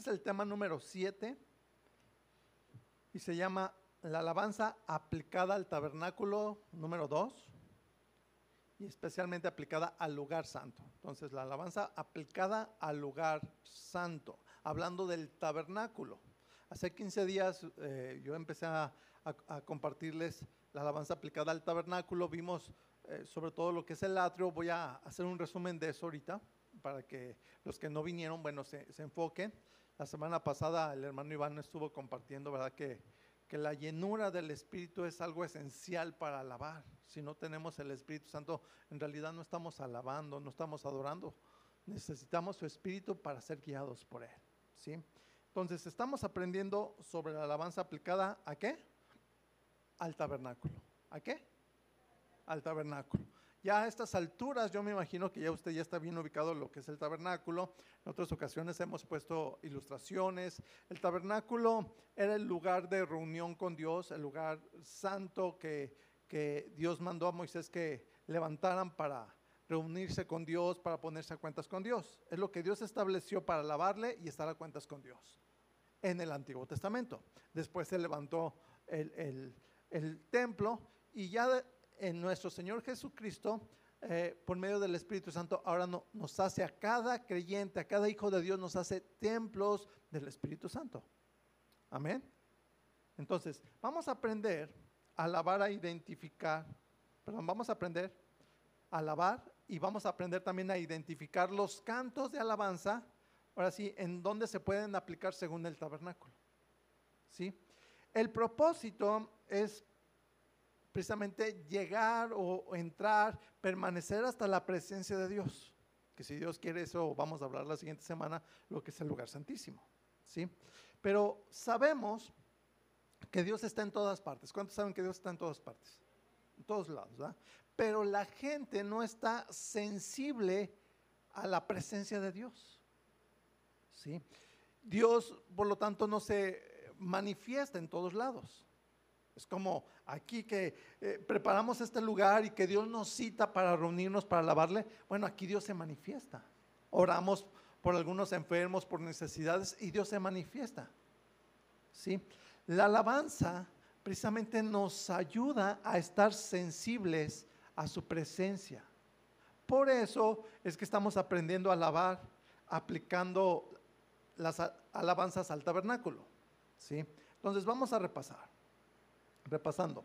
Es el tema número 7 y se llama la alabanza aplicada al tabernáculo número 2 y especialmente aplicada al lugar santo. Entonces, la alabanza aplicada al lugar santo, hablando del tabernáculo. Hace 15 días eh, yo empecé a, compartirles la alabanza aplicada al tabernáculo. Vimos eh, sobre todo lo que es el atrio. Voy a hacer un resumen de eso ahorita para que los que no vinieron, bueno, se, se enfoquen. La semana pasada el hermano Iván estuvo compartiendo, ¿verdad? Que que la llenura del Espíritu es algo esencial para alabar. Si no tenemos el Espíritu Santo, en realidad no estamos alabando, no estamos adorando. Necesitamos su Espíritu para ser guiados por Él. ¿sí? Entonces, estamos aprendiendo sobre la alabanza aplicada a qué? Al tabernáculo. ¿A qué? Al tabernáculo. Ya a estas alturas yo me imagino que ya usted ya está bien ubicado lo que es el tabernáculo. En otras ocasiones hemos puesto ilustraciones. El tabernáculo era el lugar de reunión con Dios, el lugar santo que, que Dios mandó a Moisés que levantaran para reunirse con Dios, para ponerse a cuentas con Dios. Es lo que Dios estableció para alabarle y estar a cuentas con Dios en el Antiguo Testamento. Después se levantó el, el templo y ya en nuestro Señor Jesucristo, eh, por medio del Espíritu Santo, ahora no, nos hace a cada creyente, a cada hijo de Dios, nos hace templos del Espíritu Santo. Amén. Entonces, vamos a aprender a alabar, a identificar, perdón, vamos a aprender a alabar y vamos a aprender también a identificar los cantos de alabanza, ahora sí, en dónde se pueden aplicar según el tabernáculo. ¿Sí? El propósito es precisamente llegar o entrar, permanecer hasta la presencia de Dios. Que si Dios quiere eso, vamos a hablar la siguiente semana, lo que es el lugar santísimo. ¿sí? Pero sabemos que Dios está en todas partes. ¿Cuántos saben que Dios está en todas partes? En todos lados, ¿verdad? Pero la gente no está sensible a la presencia de Dios. ¿Sí? Dios, por lo tanto, no se manifiesta en todos lados. Es como aquí que eh, preparamos este lugar y que Dios nos cita para reunirnos, para alabarle. Bueno, aquí Dios se manifiesta. Oramos por algunos enfermos, por necesidades y Dios se manifiesta. ¿Sí? La alabanza precisamente nos ayuda a estar sensibles a su presencia. Por eso es que estamos aprendiendo a alabar aplicando las alabanzas al tabernáculo. ¿sí? Entonces vamos a repasar. Repasando.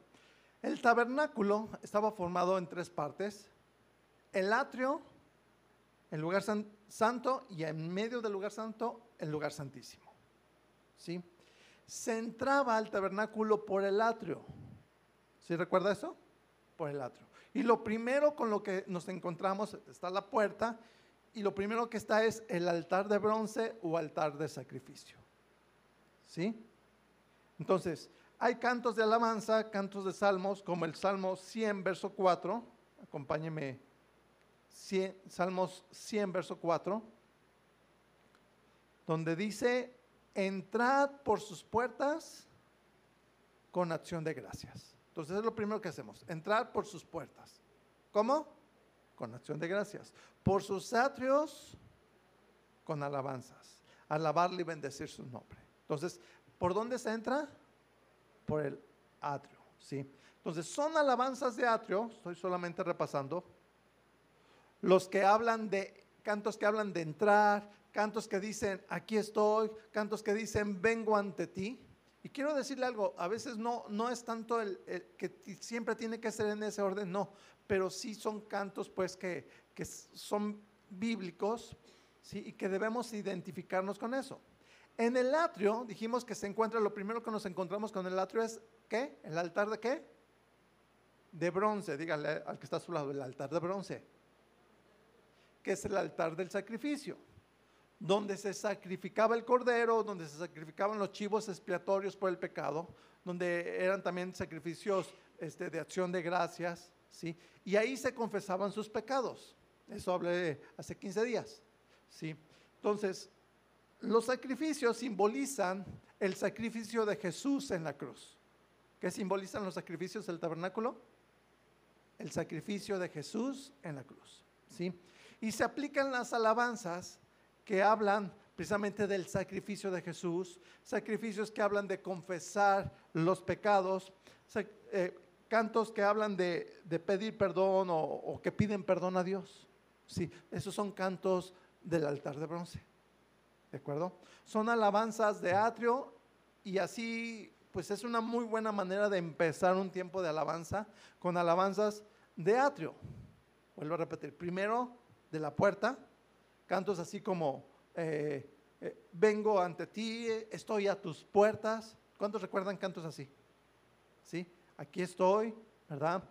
El tabernáculo estaba formado en tres partes. El atrio, el lugar santo y en medio del lugar santo, el lugar santísimo. ¿Sí? Se entraba al tabernáculo por el atrio. ¿Sí recuerda eso? Por el atrio. Y lo primero con lo que nos encontramos está la puerta y lo primero que está es el altar de bronce o altar de sacrificio. ¿Sí? Entonces, hay cantos de alabanza, cantos de salmos, como el Salmo 100, verso 4. Acompáñeme. Salmos 100, verso 4. Donde dice, entrad por sus puertas con acción de gracias. Entonces es lo primero que hacemos, entrar por sus puertas. ¿Cómo? Con acción de gracias. Por sus atrios, con alabanzas. Alabarle y bendecir su nombre. Entonces, ¿por dónde se entra? Por el atrio. ¿sí? Entonces, son alabanzas de atrio, estoy solamente repasando, los que hablan de, cantos que hablan de entrar, cantos que dicen, aquí estoy, cantos que dicen, vengo ante ti. Y quiero decirle algo, a veces no, no es tanto el, que siempre tiene que ser en ese orden, no, pero sí son cantos pues que, que son bíblicos, ¿sí? y que debemos identificarnos con eso. En el atrio dijimos que se encuentra, lo primero que nos encontramos con el atrio es, ¿qué? ¿El altar de qué? De bronce, dígale al que está a su lado, el altar de bronce, que es el altar del sacrificio, donde se sacrificaba el cordero, donde se sacrificaban los chivos expiatorios por el pecado, donde eran también sacrificios este, de acción de gracias, ¿sí? Y ahí se confesaban sus pecados. Eso hablé hace 15 días, ¿sí? Entonces, los sacrificios simbolizan el sacrificio de Jesús en la cruz. ¿Qué simbolizan los sacrificios del tabernáculo? El sacrificio de Jesús en la cruz. ¿sí? Y se aplican las alabanzas que hablan precisamente del sacrificio de Jesús, sacrificios que hablan de confesar los pecados, eh, cantos que hablan de, pedir perdón o, o, que piden perdón a Dios. Sí, esos son cantos del altar de bronce. ¿De acuerdo? Son alabanzas de atrio y así pues es una muy buena manera de empezar un tiempo de alabanza con alabanzas de atrio. Vuelvo a repetir, primero de la puerta, cantos así como, eh, eh, vengo ante ti, estoy a tus puertas. ¿Cuántos recuerdan cantos así? ¿Sí? Aquí estoy, ¿verdad?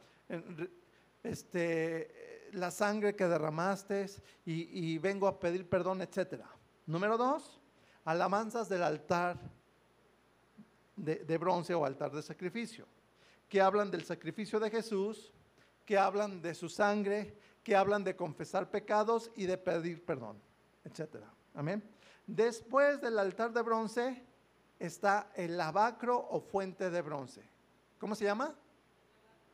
Este, la sangre que derramaste y, vengo a pedir perdón, etcétera. Número dos, alabanzas del altar de, bronce o altar de sacrificio, que hablan del sacrificio de Jesús, que hablan de su sangre, que hablan de confesar pecados y de pedir perdón, etcétera. Amén. Después del altar de bronce está el lavacro o fuente de bronce. ¿Cómo se llama?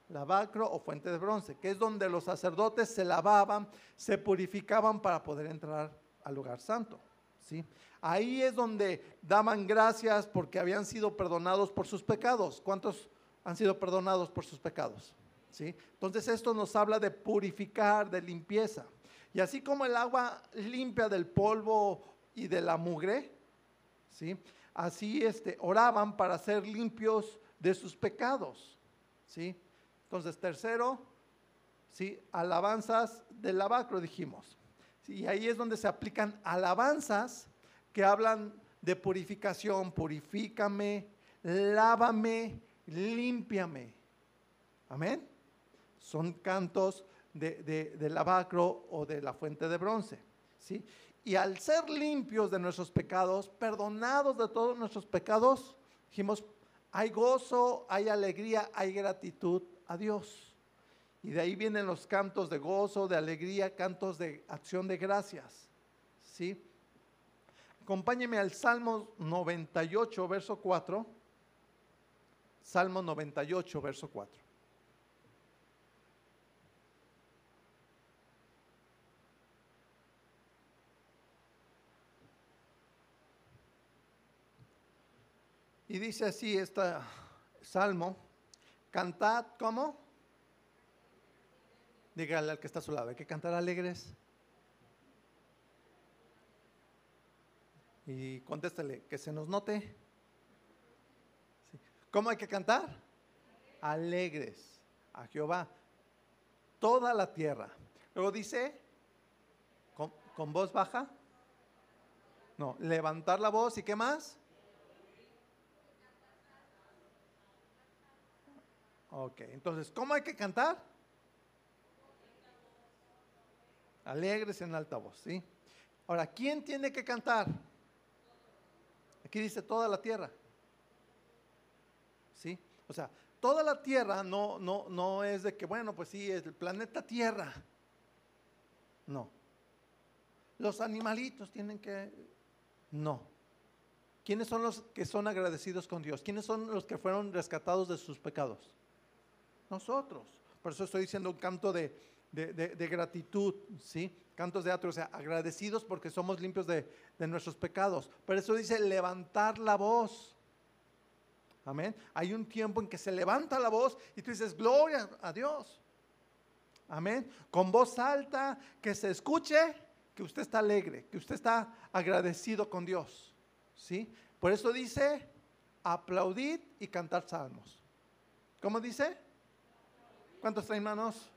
Lavacro o fuente de bronce, que es donde los sacerdotes se lavaban, se purificaban para poder entrar al lugar santo. ¿Sí? Ahí es donde daban gracias porque habían sido perdonados por sus pecados. ¿Cuántos han sido perdonados por sus pecados? ¿Sí? Entonces esto nos habla de purificar, de limpieza. Y así como el agua limpia del polvo y de la mugre, ¿sí? Así este, oraban para ser limpios de sus pecados, ¿sí? Entonces, tercero, ¿sí? Alabanzas del lavacro, dijimos. Y ahí es donde se aplican alabanzas que hablan de purificación, purifícame, lávame, límpiame. Amén. Son cantos de, de, lavacro o de la fuente de bronce. ¿sí? Y al ser limpios de nuestros pecados, perdonados de todos nuestros pecados, dijimos, hay gozo, hay alegría, hay gratitud a Dios. Y de ahí vienen los cantos de gozo, de alegría, cantos de acción de gracias. ¿Sí? Acompáñeme al Salmo 98, verso 4. Salmo 98, verso 4. Y dice así este salmo, cantad, ¿cómo? Dígale al que está a su lado, hay que cantar alegres. Y contéstele, que se nos note. ¿Cómo hay que cantar? Alegres a Jehová. Toda la tierra. Luego dice, ¿con, con voz baja? No, levantar la voz y qué más? Ok, entonces, ¿cómo hay que cantar? Alegres en alta voz, ¿sí? Ahora, ¿quién tiene que cantar? Aquí dice toda la tierra. ¿Sí? O sea, toda la tierra no, no, no es de que, bueno, pues sí, es el planeta Tierra. No. Los animalitos tienen que... No. ¿Quiénes son los que son agradecidos con Dios? ¿Quiénes son los que fueron rescatados de sus pecados? Nosotros. Por eso estoy diciendo un canto de, de, gratitud, ¿sí? Cantos de atrio, o sea, agradecidos porque somos limpios de, nuestros pecados. Pero eso dice levantar la voz. Amén. Hay un tiempo en que se levanta la voz y tú dices, gloria a Dios. Amén. Con voz alta, que se escuche que usted está alegre, que usted está agradecido con Dios. ¿Sí? Por eso dice, aplaudir y cantar salmos. ¿Cómo dice? ¿Cuántos traen manos?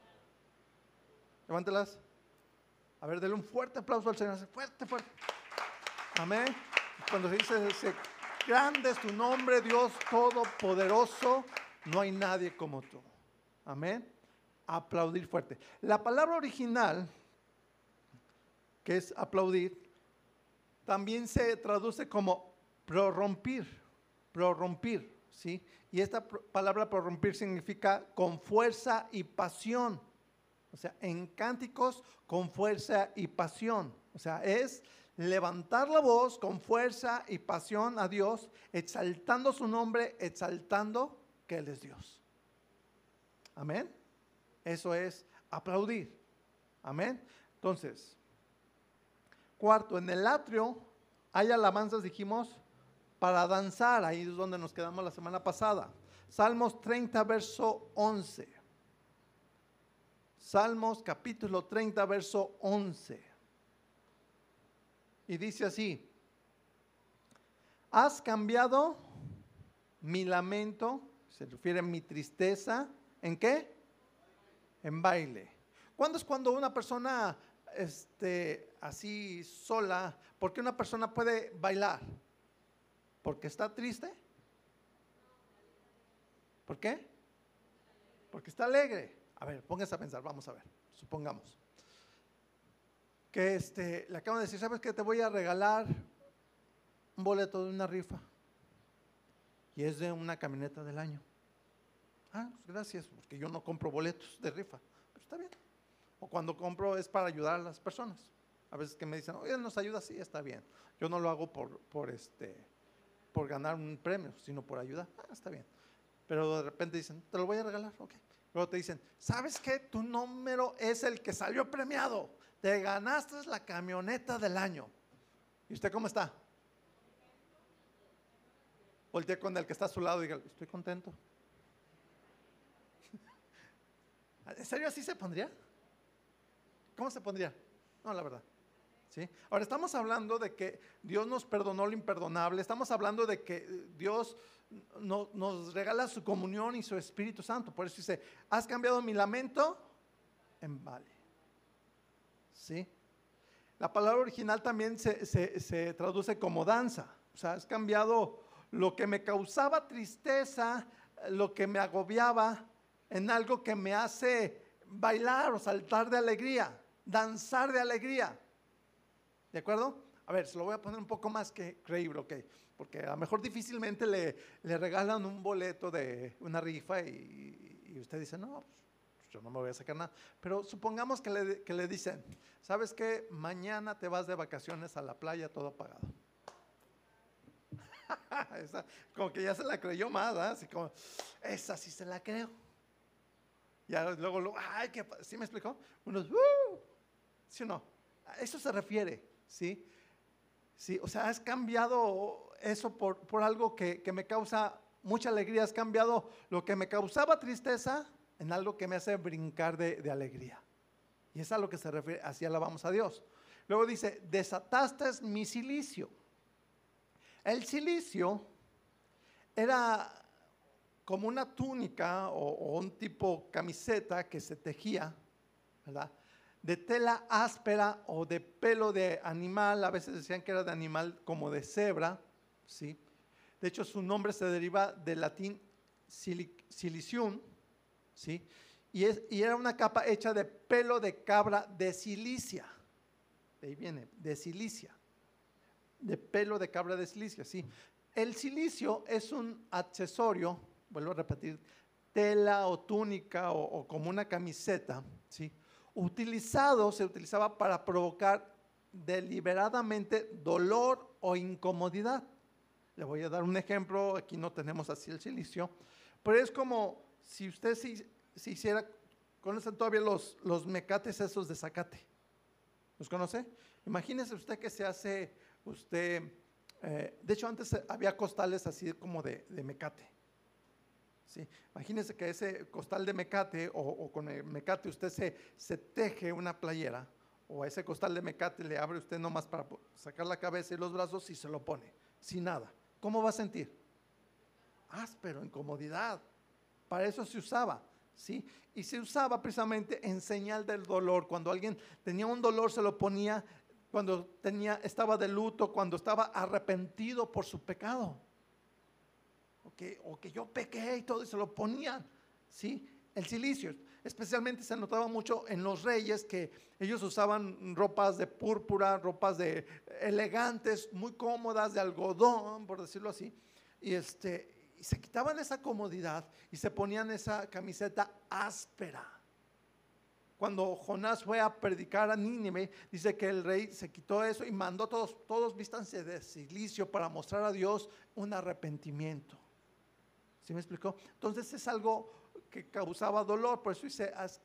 Levántelas. A ver, denle un fuerte aplauso al Señor. Fuerte, fuerte. Amén. Cuando se dice, grande es tu nombre, Dios Todopoderoso, no hay nadie como tú. Amén. Aplaudir fuerte. La palabra original, que es aplaudir, también se traduce como prorrompir, prorrompir, ¿sí? Y esta palabra prorrompir significa con fuerza y pasión. O sea, en cánticos con fuerza y pasión. O sea, es levantar la voz con fuerza y pasión a Dios, exaltando su nombre, exaltando que Él es Dios. Amén. Eso es aplaudir. Amén. Entonces, cuarto, en el atrio Hay alabanzas, dijimos, para danzar. Ahí es donde nos quedamos la semana pasada. Salmos 30, verso 11. Salmos capítulo 30, verso 11. Y dice así, has cambiado mi lamento, se refiere a mi tristeza, ¿en qué? En baile. ¿Cuándo es cuando una persona este, así sola, por qué una persona puede bailar? ¿Porque está triste? ¿Por qué? Porque está alegre. A ver, póngase a pensar, vamos a ver, supongamos. Que este, le acabo de decir, ¿sabes qué? Te voy a regalar un boleto de una rifa. Y es de una camioneta del año. Ah, pues gracias, porque yo no compro boletos de rifa. Pero está bien. O cuando compro es para ayudar a las personas. A veces que me dicen, oye, nos ayuda, sí, está bien. Yo no lo hago por, por, este, por ganar un premio, sino por ayudar. Ah, está bien. Pero de repente dicen, te lo voy a regalar, ok. Luego te dicen, ¿sabes qué? Tu número es el que salió premiado. Te ganaste la camioneta del año. ¿Y usted cómo está? Voltea con el que está a su lado y diga, estoy contento. ¿En serio así se pondría? ¿Cómo se pondría? No, la verdad. Ahora estamos hablando de que Dios nos perdonó lo imperdonable, estamos hablando de que Dios nos regala su comunión y su Espíritu Santo. Por eso dice, has cambiado mi lamento en vale. ¿Sí? La palabra original también se, se traduce como danza. O sea, has cambiado lo que me causaba tristeza, lo que me agobiaba, en algo que me hace bailar o saltar de alegría, danzar de alegría. ¿De acuerdo? A ver, se lo voy a poner un poco más que creíble, ok. Porque a lo mejor difícilmente le, le regalan un boleto de una rifa y, usted dice, no, pues, yo no me voy a sacar nada. Pero supongamos que le, que le dicen, ¿sabes qué? Mañana te vas de vacaciones a la playa todo pagado. como que ya se la creyó más, Así como, esa sí se la creo. Ya luego, luego ay, que, ¿sí me explicó? Unos, uh, ¿sí o no? A eso se refiere, ¿sí? Sí, o sea, has cambiado eso por, por algo que, que, me causa mucha alegría, has cambiado lo que me causaba tristeza en algo que me hace brincar de, de alegría. Y es a lo que se refiere, así alabamos a Dios. Luego dice, desataste mi silicio. El silicio era como una túnica o, un tipo camiseta que se tejía, ¿verdad? De tela áspera o de pelo de animal, a veces decían que era de animal como de cebra, ¿sí? De hecho, su nombre se deriva del latín silicium, ¿sí? Y, es, y era una capa hecha de pelo de cabra de silicia. De ahí viene, de silicia de pelo de cabra de silicio, sí. El silicio es un accesorio, vuelvo a repetir, tela o túnica o, como una camiseta, ¿sí? Utilizado, se utilizaba para provocar deliberadamente dolor o incomodidad. Le voy a dar un ejemplo, aquí no tenemos así el silicio, pero es como si usted se, hiciera, ¿conocen todavía los, los mecates esos de zacate? ¿Los conoce? Imagínese usted que se hace usted, eh, de hecho antes había costales así como de, mecate. ¿Sí? Imagínese que ese costal de mecate o, con el mecate usted se, se, teje una playera o a ese costal de mecate le abre usted nomás para sacar la cabeza y los brazos y se lo pone, sin nada. ¿Cómo va a sentir? Áspero, incomodidad. Para eso se usaba. ¿sí? Y se usaba precisamente en señal del dolor. Cuando alguien tenía un dolor se lo ponía cuando tenía, estaba de luto, cuando estaba arrepentido por su pecado. O que, yo pequé y todo, y se lo ponían, ¿sí? El silicio, especialmente se notaba mucho en los reyes que ellos usaban ropas de púrpura, ropas de elegantes, muy cómodas, de algodón, por decirlo así, y este, y se quitaban esa comodidad y se ponían esa camiseta áspera cuando Jonás fue a predicar a Nínive, dice que el rey se quitó eso y mandó todos, todos vístanse de silicio para mostrar a Dios un arrepentimiento. ¿Sí me explicó? Entonces es algo que causaba dolor, por eso dice, has,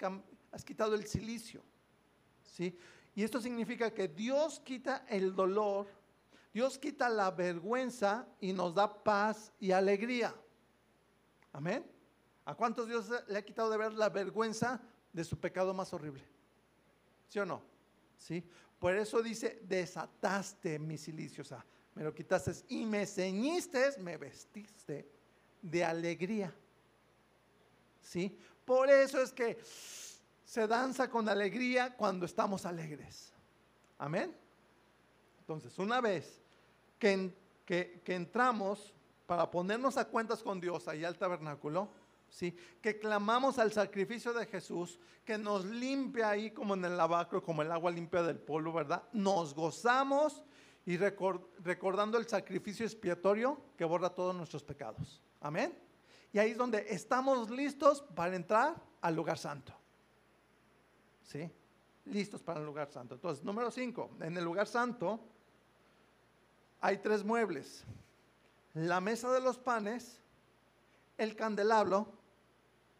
quitado el silicio. ¿Sí? Y esto significa que Dios quita el dolor, Dios quita la vergüenza y nos da paz y alegría. Amén. ¿A cuántos Dios le ha quitado de ver la vergüenza de su pecado más horrible? ¿Sí o no? ¿Sí? Por eso dice, desataste mi silicio, o sea, me lo quitaste y me ceñiste, me vestiste de alegría. ¿Sí? Por eso es que se danza con alegría cuando estamos alegres. Amén. Entonces, una vez que, que, entramos para ponernos a cuentas con Dios ahí al tabernáculo, ¿sí? que clamamos al sacrificio de Jesús, que nos limpia ahí como en el lavacro, como el agua limpia del polvo, ¿verdad? Nos gozamos y recordando el sacrificio expiatorio que borra todos nuestros pecados. Amén. Y ahí es donde estamos listos para entrar al lugar santo. ¿Sí? Listos para el lugar santo. Entonces, número 5, en el lugar santo hay tres muebles. La mesa de los panes, el candelabro,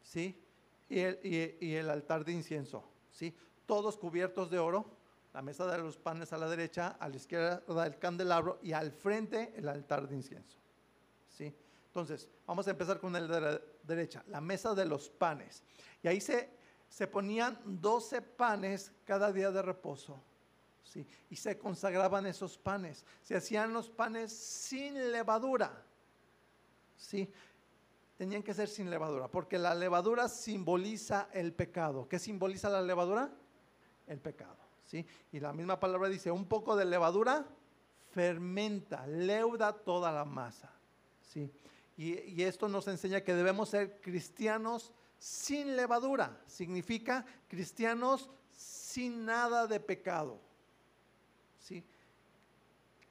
¿sí? Y el, y el, altar de incienso, ¿sí? Todos cubiertos de oro. La mesa de los panes a la derecha, a la izquierda el candelabro y al frente el altar de incienso. ¿Sí? Entonces, vamos a empezar con el de la derecha, la mesa de los panes. Y ahí se, se ponían 12 panes cada día de reposo y se consagraban esos panes. Se hacían los panes sin levadura. ¿sí? Tenían que ser sin levadura, porque la levadura simboliza el pecado. ¿Qué simboliza la levadura? El pecado. ¿sí? Y la misma palabra dice, un poco de levadura fermenta, leuda toda la masa. ¿sí? Y, esto nos enseña que debemos ser cristianos sin levadura. Significa cristianos sin nada de pecado. ¿sí?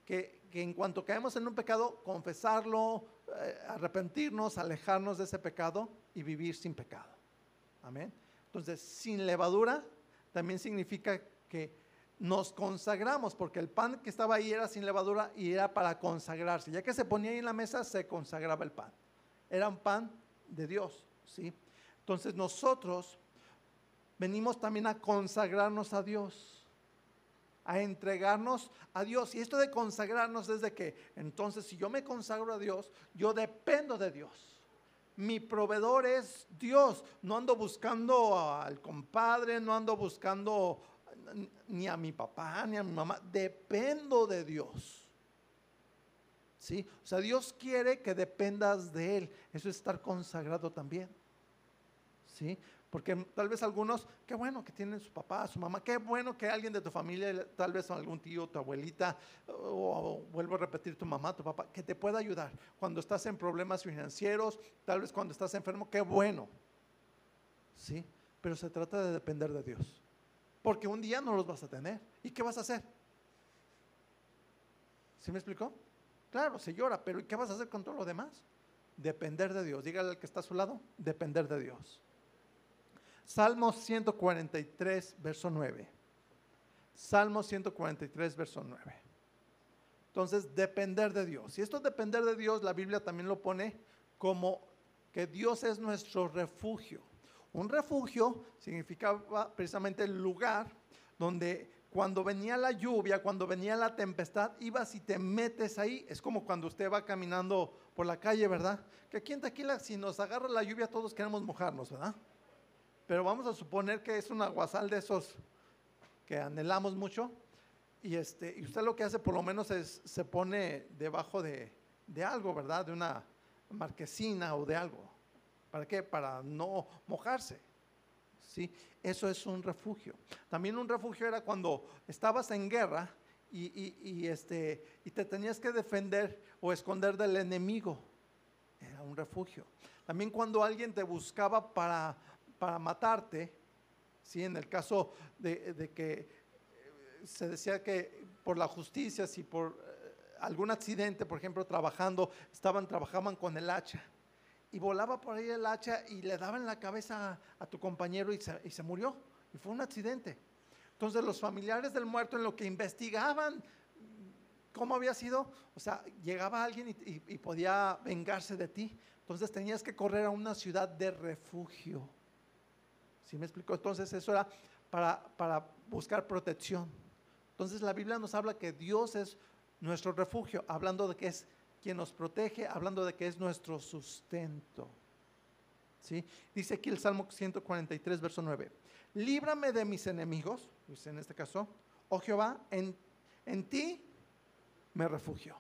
Que, en cuanto caemos en un pecado, confesarlo, eh, arrepentirnos, alejarnos de ese pecado y vivir sin pecado. Amén. Entonces, sin levadura también significa que nos consagramos, porque el pan que estaba ahí era sin levadura y era para consagrarse. Ya que se ponía ahí en la mesa, se consagraba el pan. Era un pan de Dios, ¿sí? Entonces nosotros venimos también a consagrarnos a Dios a entregarnos a Dios. Y esto de consagrarnos es de que entonces si yo me consagro a Dios, yo dependo de Dios. Mi proveedor es Dios. No ando buscando al compadre, no ando buscando ni a mi papá, ni a mi mamá. Dependo de Dios. ¿Sí? O sea, Dios quiere que dependas de Él. Eso es estar consagrado también. ¿Sí? Porque tal vez algunos, qué bueno que tienen su papá, su mamá, qué bueno que alguien de tu familia, tal vez algún tío, tu abuelita, o, vuelvo a repetir, tu mamá, tu papá, que te pueda ayudar cuando estás en problemas financieros, tal vez cuando estás enfermo, qué bueno. Sí, pero se trata de depender de Dios. Porque un día no los vas a tener. ¿Y qué vas a hacer? ¿Sí me explicó? Claro, se llora, pero ¿y qué vas a hacer con todo lo demás? Depender de Dios. Dígale al que está a su lado, depender de Dios. Salmo 143, verso 9. Salmo 143, verso 9. Entonces, depender de Dios. Y esto depender de Dios, la Biblia también lo pone como que Dios es nuestro refugio. Un refugio significaba precisamente el lugar donde cuando venía la lluvia, cuando venía la tempestad, ibas y te metes ahí. Es como cuando usted va caminando por la calle, ¿verdad? Que aquí en Taquila, si nos agarra la lluvia, todos queremos mojarnos, ¿verdad? pero vamos a suponer que es un aguasal de esos que anhelamos mucho. Y, este, y usted lo que hace por lo menos es se pone debajo de, de algo, ¿verdad? De una marquesina o de algo. ¿Para qué? Para no mojarse. ¿Sí? Eso es un refugio. También un refugio era cuando estabas en guerra y, este, y te tenías que defender o esconder del enemigo. Era un refugio. También cuando alguien te buscaba para, para matarte, ¿sí? en el caso de, que eh, se decía que por la justicia, si por eh, algún accidente, por ejemplo, trabajando, estaban, trabajaban con el hacha y volaba por ahí el hacha y le daban la cabeza a, tu compañero y se, y se, murió. Y fue un accidente. Entonces los familiares del muerto en lo que investigaban cómo había sido, o sea, llegaba alguien y, y podía vengarse de ti. Entonces tenías que correr a una ciudad de refugio. ¿Sí me explico? Entonces eso era para, para buscar protección. Entonces la Biblia nos habla que Dios es nuestro refugio, hablando de que es quien nos protege, hablando de que es nuestro sustento. ¿Sí? Dice aquí el Salmo 143, verso 9. Líbrame de mis enemigos, dice en este caso, oh Jehová, en, en ti me refugio.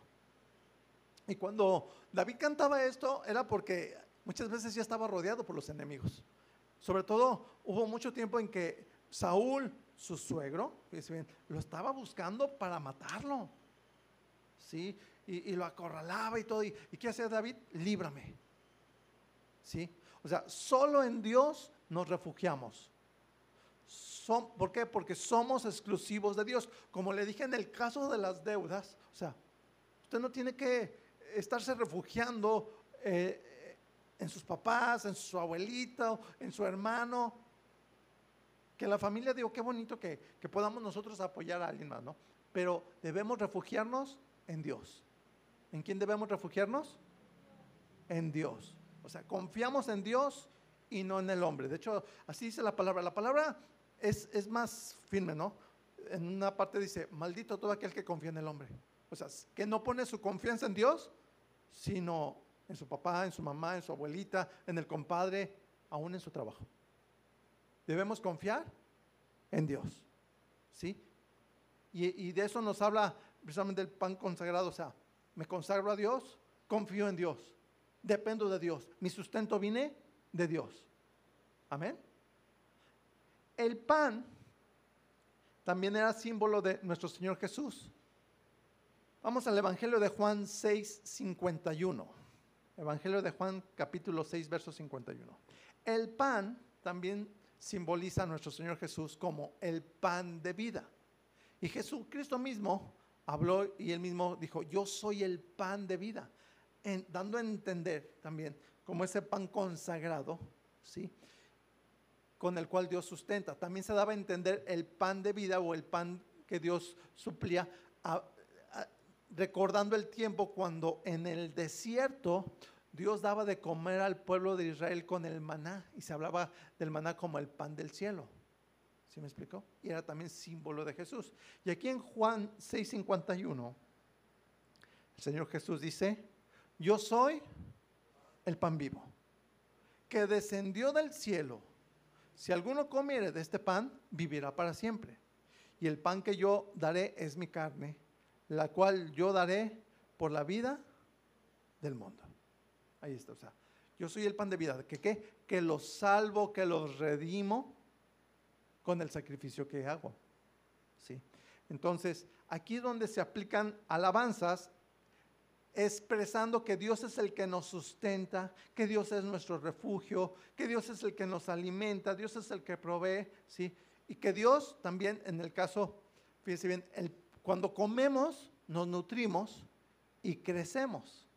Y cuando David cantaba esto era porque muchas veces ya estaba rodeado por los enemigos. Sobre todo hubo mucho tiempo en que Saúl, su suegro, lo estaba buscando para matarlo. ¿Sí? Y, lo acorralaba y todo. ¿Y, qué hacía David? Líbrame. ¿Sí? O sea, solo en Dios nos refugiamos. ¿Por qué? Porque somos exclusivos de Dios. Como le dije en el caso de las deudas, o sea, usted no tiene que estarse refugiando eh, en sus papás, en su abuelita, en su hermano. Que la familia, digo, qué bonito que, que podamos nosotros apoyar a alguien más, ¿no? Pero debemos refugiarnos en Dios. ¿En quién debemos refugiarnos? En Dios. O sea, confiamos en Dios y no en el hombre. De hecho, así dice la palabra. La palabra es, es más firme, ¿no? En una parte dice, maldito todo aquel que confía en el hombre. O sea, que no pone su confianza en Dios, sino en su papá, en su mamá, en su abuelita, en el compadre, aún en su trabajo. Debemos confiar en Dios. ¿Sí? Y, y, de eso nos habla precisamente el pan consagrado. O sea, me consagro a Dios, confío en Dios, dependo de Dios. Mi sustento viene de Dios. Amén. El pan también era símbolo de nuestro Señor Jesús. Vamos al Evangelio de Juan 6, 51. Evangelio de Juan capítulo 6, verso 51. El pan también simboliza a nuestro Señor Jesús como el pan de vida. Y Jesucristo mismo habló y él mismo dijo, yo soy el pan de vida, dando a entender también como ese pan consagrado, ¿sí? Con el cual Dios sustenta. También se daba a entender el pan de vida o el pan que Dios suplía recordando el tiempo cuando en el desierto Dios daba de comer al pueblo de Israel con el maná y se hablaba del maná como el pan del cielo. ¿Sí me explicó? Y era también símbolo de Jesús. Y aquí en Juan 6:51, el Señor Jesús dice, yo soy el pan vivo, que descendió del cielo. Si alguno comiere de este pan, vivirá para siempre. Y el pan que yo daré es mi carne la cual yo daré por la vida del mundo. Ahí está, o sea, yo soy el pan de vida, qué? Que los salvo, que los redimo con el sacrificio que hago. ¿Sí? Entonces, aquí donde se aplican alabanzas expresando que Dios es el que nos sustenta, que Dios es nuestro refugio, que Dios es el que nos alimenta, Dios es el que provee, ¿sí? Y que Dios también, en el caso, fíjense bien, cuando comemos, nos nutrimos y crecemos.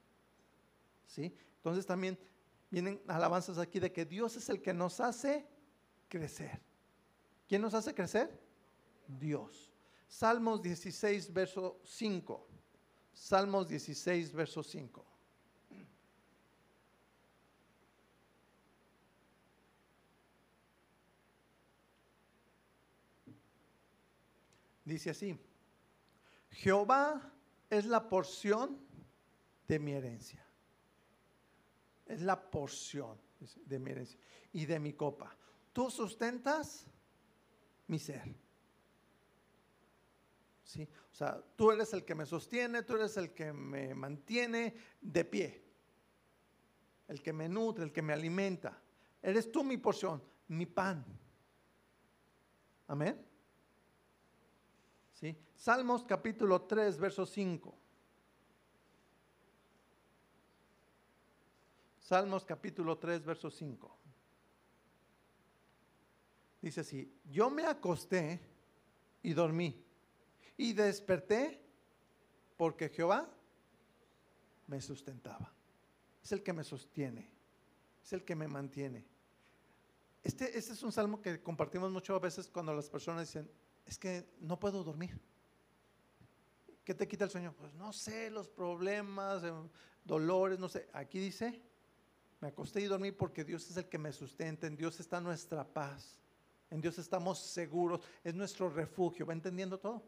¿Sí? Entonces también vienen alabanzas aquí de que Dios es el que nos hace crecer. ¿Quién nos hace crecer? Dios. Salmos 16, verso 5. Salmos 16, verso 5. Dice así. Jehová es la porción de mi herencia. Es la porción de mi herencia y de mi copa. Tú sustentas mi ser. ¿Sí? O sea, tú eres el que me sostiene, tú eres el que me mantiene de pie, el que me nutre, el que me alimenta. Eres tú mi porción, mi pan. Amén. Salmos capítulo 3, verso 5. Salmos capítulo 3, verso 5. Dice así, yo me acosté y dormí y desperté porque Jehová me sustentaba. Es el que me sostiene, es el que me mantiene. Este, este es un salmo que compartimos muchas veces cuando las personas dicen, es que no puedo dormir. ¿Qué te quita el sueño? Pues no sé, los problemas, eh, dolores, no sé. Aquí dice, me acosté y dormí porque Dios es el que me sustenta, en Dios está nuestra paz, en Dios estamos seguros, es nuestro refugio. ¿Va entendiendo todo?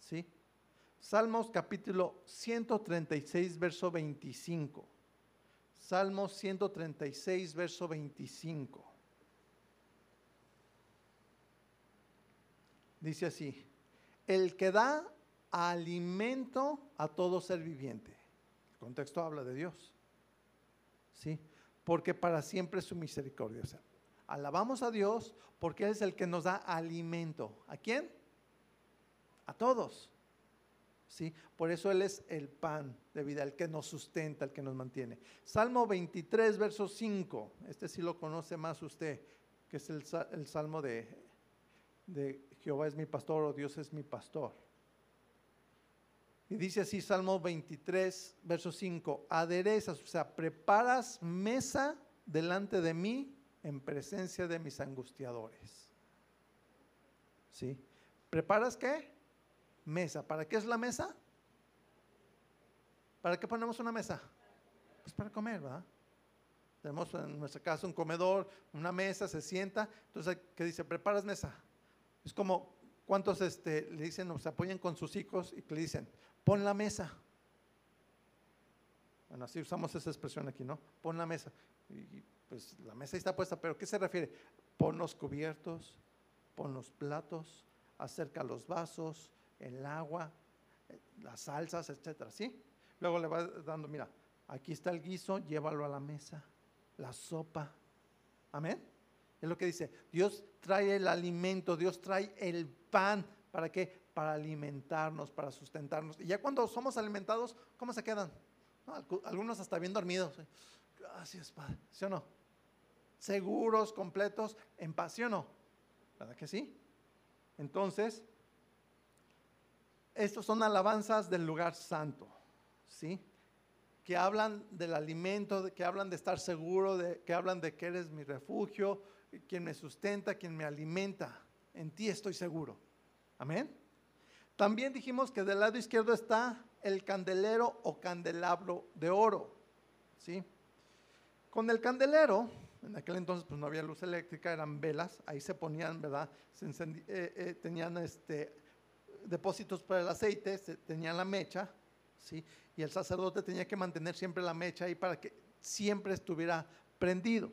¿Sí? Salmos capítulo 136, verso 25. Salmos 136, verso 25. Dice así, el que da alimento a todo ser viviente. El contexto habla de Dios. ¿Sí? Porque para siempre su misericordia. O sea, alabamos a Dios porque Él es el que nos da alimento. ¿A quién? A todos. ¿Sí? Por eso Él es el pan de vida, el que nos sustenta, el que nos mantiene. Salmo 23, verso 5. Este sí lo conoce más usted, que es el, el salmo de, de Jehová es mi pastor o Dios es mi pastor. Y dice así Salmo 23, verso 5, aderezas, o sea, preparas mesa delante de mí en presencia de mis angustiadores. ¿Sí? ¿Preparas qué? Mesa. ¿Para qué es la mesa? ¿Para qué ponemos una mesa? Pues para comer, ¿verdad? Tenemos en nuestra casa un comedor, una mesa, se sienta. Entonces, ¿qué dice? Preparas mesa. Es como, ¿cuántos este, le dicen o se apoyan con sus hijos y le dicen, pon la mesa? Bueno, así usamos esa expresión aquí, ¿no? Pon la mesa. Y pues la mesa está puesta, pero ¿qué se refiere? Pon los cubiertos, pon los platos, acerca los vasos, el agua, las salsas, etcétera, ¿sí? Luego le va dando, mira, aquí está el guiso, llévalo a la mesa, la sopa. Amén. Es lo que dice, Dios trae el alimento, Dios trae el pan. ¿Para qué? Para alimentarnos, para sustentarnos. Y ya cuando somos alimentados, ¿cómo se quedan? algunos hasta bien dormidos. Gracias, Padre. ¿Sí o no? Seguros, completos, en paz, ¿sí o no? ¿Verdad que sí? Entonces, estos son alabanzas del lugar santo, ¿sí? Que hablan del alimento, que hablan de estar seguro, de, que hablan de que eres mi refugio, quien me sustenta, quien me alimenta. En ti estoy seguro. Amén. También dijimos que del lado izquierdo está el candelero o candelabro de oro. ¿sí? Con el candelero, en aquel entonces pues no había luz eléctrica, eran velas, ahí se ponían, ¿verdad? Se eh, eh, tenían este, depósitos para el aceite, se, tenían la mecha, ¿sí? Y el sacerdote tenía que mantener siempre la mecha ahí para que siempre estuviera prendido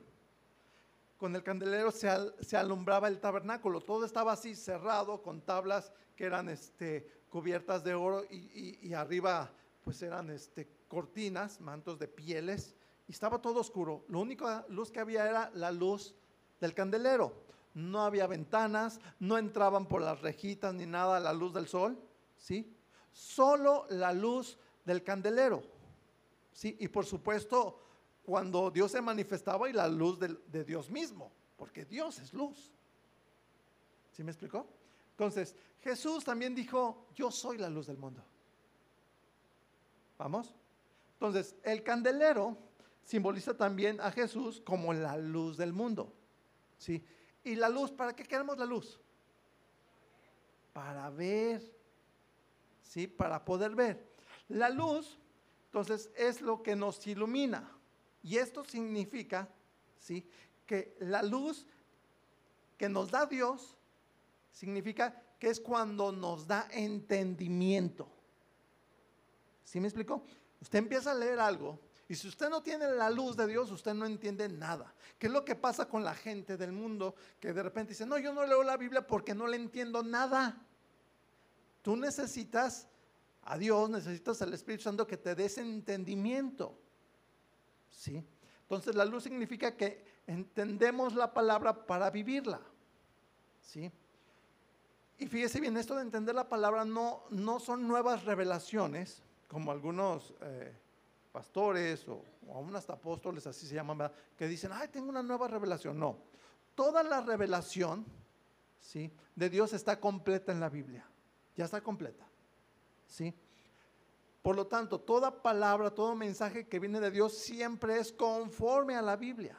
con el candelero se, alumbraba el tabernáculo. Todo estaba así cerrado con tablas que eran este, cubiertas de oro y, arriba pues eran este, cortinas, mantos de pieles y estaba todo oscuro. La única luz que había era la luz del candelero. No había ventanas, no entraban por las rejitas ni nada la luz del sol, ¿sí? Solo la luz del candelero, ¿sí? Y por supuesto cuando Dios se manifestaba y la luz de, Dios mismo, porque Dios es luz. ¿Sí me explicó? Entonces, Jesús también dijo, yo soy la luz del mundo. ¿Vamos? Entonces, el candelero simboliza también a Jesús como la luz del mundo. ¿Sí? ¿Y la luz? ¿Para qué queremos la luz? Para ver. ¿Sí? Para poder ver. La luz, entonces, es lo que nos ilumina. Y esto significa, ¿sí? Que la luz que nos da Dios significa que es cuando nos da entendimiento. ¿Sí me explico? Usted empieza a leer algo y si usted no tiene la luz de Dios, usted no entiende nada. ¿Qué es lo que pasa con la gente del mundo que de repente dice, no, yo no leo la Biblia porque no le entiendo nada? Tú necesitas a Dios, necesitas al Espíritu Santo que te dé ese entendimiento. ¿sí? Entonces la luz significa que entendemos la palabra para vivirla, ¿sí? Y fíjese bien, esto de entender la palabra no, no son nuevas revelaciones, como algunos eh, pastores o, aún hasta apóstoles, así se llaman, que dicen, ay, tengo una nueva revelación. No, toda la revelación ¿sí? de Dios está completa en la Biblia, ya está completa. ¿sí? Por lo tanto, toda palabra, todo mensaje que viene de Dios siempre es conforme a la Biblia.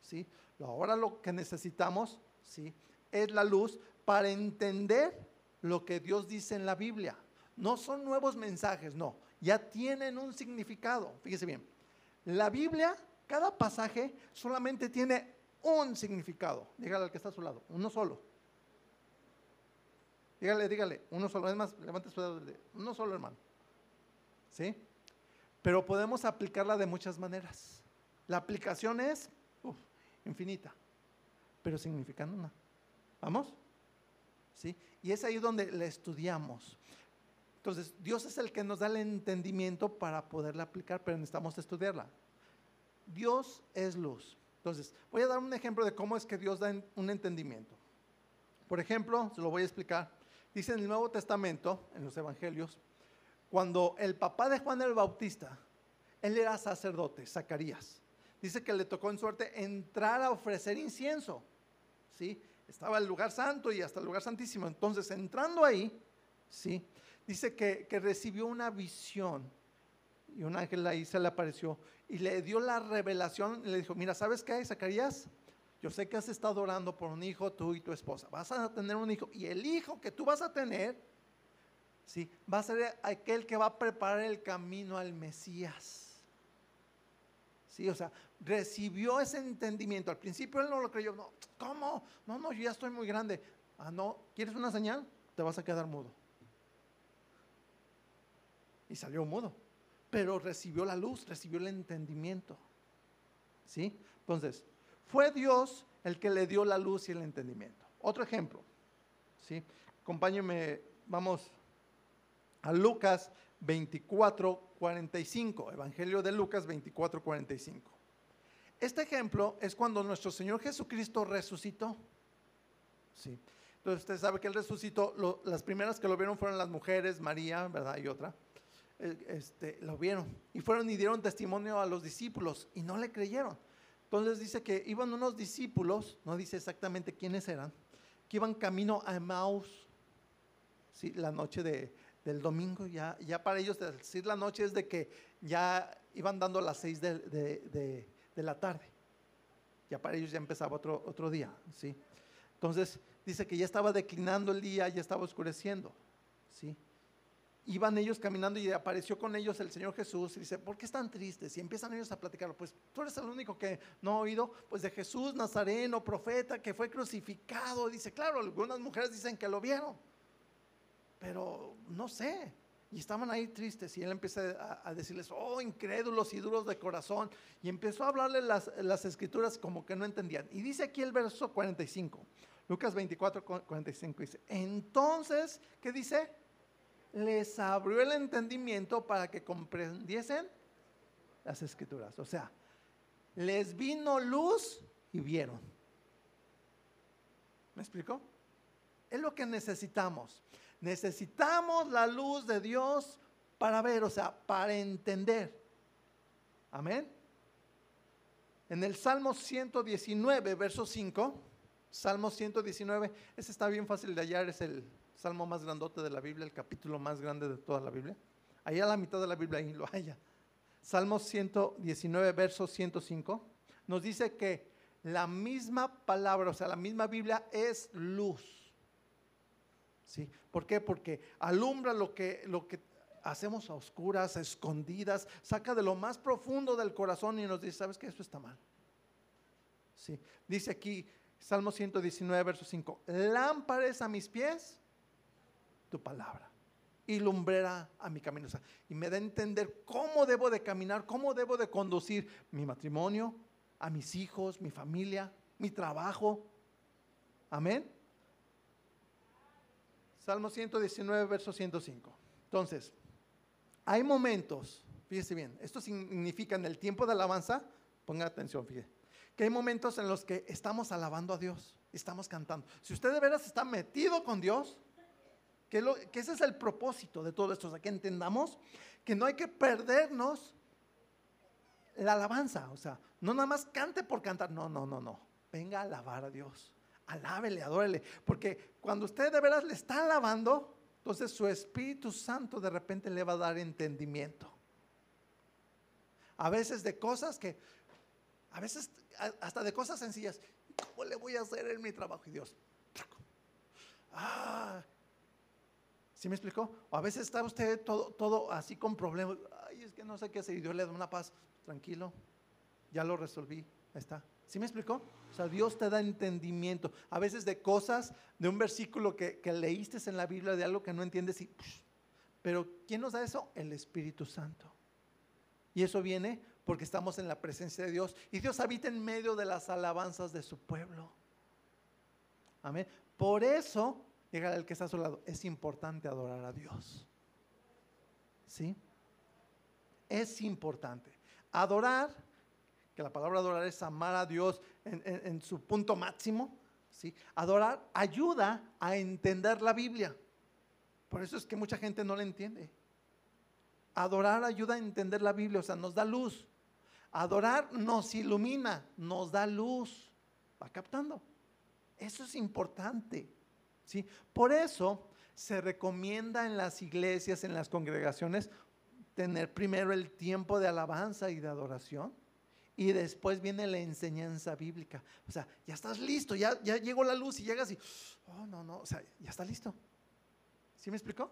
¿sí? Ahora lo que necesitamos ¿sí? es la luz para entender lo que Dios dice en la Biblia. No son nuevos mensajes, no, ya tienen un significado. Fíjese bien, la Biblia, cada pasaje solamente tiene un significado. Dígale al que está a su lado, uno solo. Dígale, dígale, uno solo, es más, levante su dedo, uno solo hermano. ¿Sí? Pero podemos aplicarla de muchas maneras. La aplicación es infinita, pero significando una. ¿Vamos? ¿Sí? Y es ahí donde la estudiamos. Entonces, Dios es el que nos da el entendimiento para poderla aplicar, pero necesitamos estudiarla. Dios es luz. Entonces, voy a dar un ejemplo de cómo es que Dios da un entendimiento. Por ejemplo, se lo voy a explicar. Dice en el Nuevo Testamento, en los Evangelios, cuando el papá de Juan el Bautista, él era sacerdote, Zacarías. Dice que le tocó en suerte entrar a ofrecer incienso. ¿sí? Estaba el lugar santo y hasta el lugar santísimo. Entonces, entrando ahí, ¿sí? Dice que, recibió una visión y un ángel ahí se le apareció y le dio la revelación y le dijo, mira, ¿sabes qué, Zacarías? Yo sé que has estado orando por un hijo, tú y tu esposa. Vas a tener un hijo y el hijo que tú vas a tener, ¿sí? va a ser aquel que va a preparar el camino al Mesías. Sí, o sea, recibió ese entendimiento. Al principio él no lo creyó. No, ¿cómo? No, no, yo ya estoy muy grande. Ah, no, ¿quieres una señal? Te vas a quedar mudo y salió mudo. Pero recibió la luz, recibió el entendimiento. ¿Sí? Entonces, fue Dios el que le dio la luz y el entendimiento. Otro ejemplo. ¿Sí? Acompáñenme, vamos a Lucas 24, 45. Evangelio de Lucas 24, 45. Este ejemplo es cuando nuestro Señor Jesucristo resucitó. ¿Sí? Entonces usted sabe que Él resucitó, las primeras que lo vieron fueron las mujeres, María, ¿verdad? Y otra. Este, lo vieron y fueron y dieron testimonio a los discípulos y no le creyeron. Entonces dice que iban unos discípulos, no dice exactamente quiénes eran, que iban camino a Emmaus, ¿sí? la noche de, del domingo, ya, ya para ellos decir la noche es de que ya iban dando las seis de, de, de la tarde, ya para ellos ya empezaba otro, otro día, ¿sí? Entonces dice que ya estaba declinando el día, ya estaba oscureciendo, ¿sí? Iban ellos caminando y apareció con ellos el Señor Jesús y dice, ¿por qué están tristes? Y empiezan ellos a platicar, pues tú eres el único que no ha oído, pues de Jesús Nazareno, profeta, que fue crucificado. Dice, claro, algunas mujeres dicen que lo vieron, pero no sé. Y estaban ahí tristes y él empieza a, decirles, oh, incrédulos y duros de corazón. Y empezó a hablarles las, las escrituras como que no entendían. Y dice aquí el verso 45, Lucas 24, 45, dice, entonces, ¿qué dice? Les abrió el entendimiento para que comprendiesen las escrituras. O sea, les vino luz y vieron. ¿Me explico? Es lo que necesitamos. Necesitamos la luz de Dios para ver, o sea, para entender. Amén. En el Salmo 119, verso 5, Salmo 119, ese está bien fácil de hallar, es el salmo más grandote de la Biblia, el capítulo más grande de toda la Biblia. Ahí a la mitad de la Biblia, ahí lo haya. Salmo 119, verso 105, nos dice que la misma palabra, o sea, la misma Biblia es luz. ¿Sí? ¿Por qué? Porque alumbra lo que, lo que hacemos a oscuras, a escondidas, saca de lo más profundo del corazón y nos dice, ¿sabes qué? Eso está mal. ¿Sí? Dice aquí, Salmo 119, verso 5, lámparas a mis pies tu palabra y lumbrera a mi camino. y me da a entender cómo debo de caminar, cómo debo de conducir mi matrimonio, a mis hijos, mi familia, mi trabajo. Amén. Salmo 119, verso 105. Entonces, hay momentos, fíjese bien, esto significa en el tiempo de alabanza, ponga atención, fíjese, que hay momentos en los que estamos alabando a Dios, estamos cantando. Si usted de veras está metido con Dios, que, ese es el propósito de todo esto, o sea, que entendamos que no hay que perdernos la alabanza, o sea, no nada más cante por cantar, no, no, no, no, venga a alabar a Dios, alábele, adórele, porque cuando usted de veras le está alabando, entonces su Espíritu Santo de repente le va a dar entendimiento. A veces de cosas que, a veces hasta de cosas sencillas, ¿cómo le voy a hacer en mi trabajo? Y Dios, ah, ¿Sí me explicó? O a veces está usted todo, todo así con problemas. Ay, es que no sé qué hacer. Y Dios le da una paz. Tranquilo, ya lo resolví. Ahí está. ¿Sí me explicó? O sea, Dios te da entendimiento. A veces de cosas, de un versículo que, leíste en la Biblia, de algo que no entiendes. Y, pero ¿quién nos da eso? El Espíritu Santo. Y eso viene porque estamos en la presencia de Dios. Y Dios habita en medio de las alabanzas de su pueblo. Amén. Por eso, llega el que está a su lado, es importante adorar a Dios. ¿Sí? Es importante. Adorar que la palabra adorar es amar a Dios en, su punto máximo, ¿sí? Adorar ayuda a entender la Biblia. Por eso es que mucha gente no la entiende. Adorar ayuda a entender la Biblia, o sea, nos da luz. Adorar nos ilumina, nos da luz. ¿Va captando? Eso es importante. Por eso se recomienda en las iglesias, en las congregaciones, tener primero el tiempo de alabanza y de adoración y después viene la enseñanza bíblica. O sea, ya estás listo, ya, ya llegó la luz y llegas y, oh, no, no, o sea, ya está listo. ¿Sí me explicó?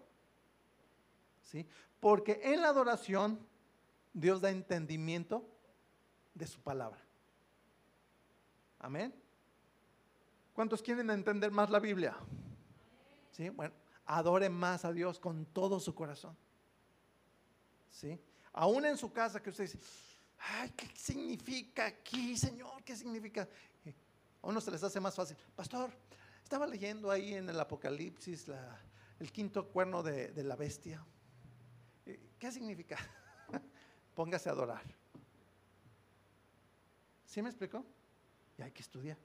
¿Sí? Porque en la adoración Dios da entendimiento de su palabra. Amén. ¿Cuántos quieren entender más la Biblia? Sí, bueno, adoren más a Dios con todo su corazón. ¿Sí? Aún en su casa que usted dice, ay, ¿qué significa aquí, Señor? ¿Qué significa? A uno se les hace más fácil. Pastor, estaba leyendo ahí en el Apocalipsis el quinto cuerno de, de la bestia. ¿Qué significa? Póngase a adorar. ¿Sí me explicó? Y hay que estudiar.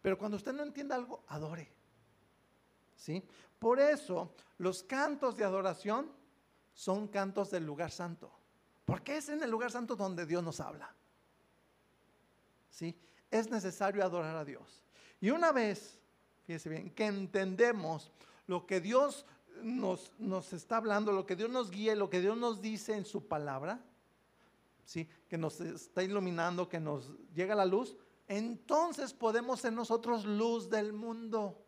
Pero cuando usted no entienda algo, adore. ¿Sí? Por eso, los cantos de adoración son cantos del lugar santo. Porque es en el lugar santo donde Dios nos habla. ¿Sí? Es necesario adorar a Dios. Y una vez, fíjese bien, que entendemos lo que Dios nos, nos está hablando, lo que Dios nos guía, lo que Dios nos dice en su palabra, ¿sí? que nos está iluminando, que nos llega la luz, entonces podemos ser nosotros luz del mundo,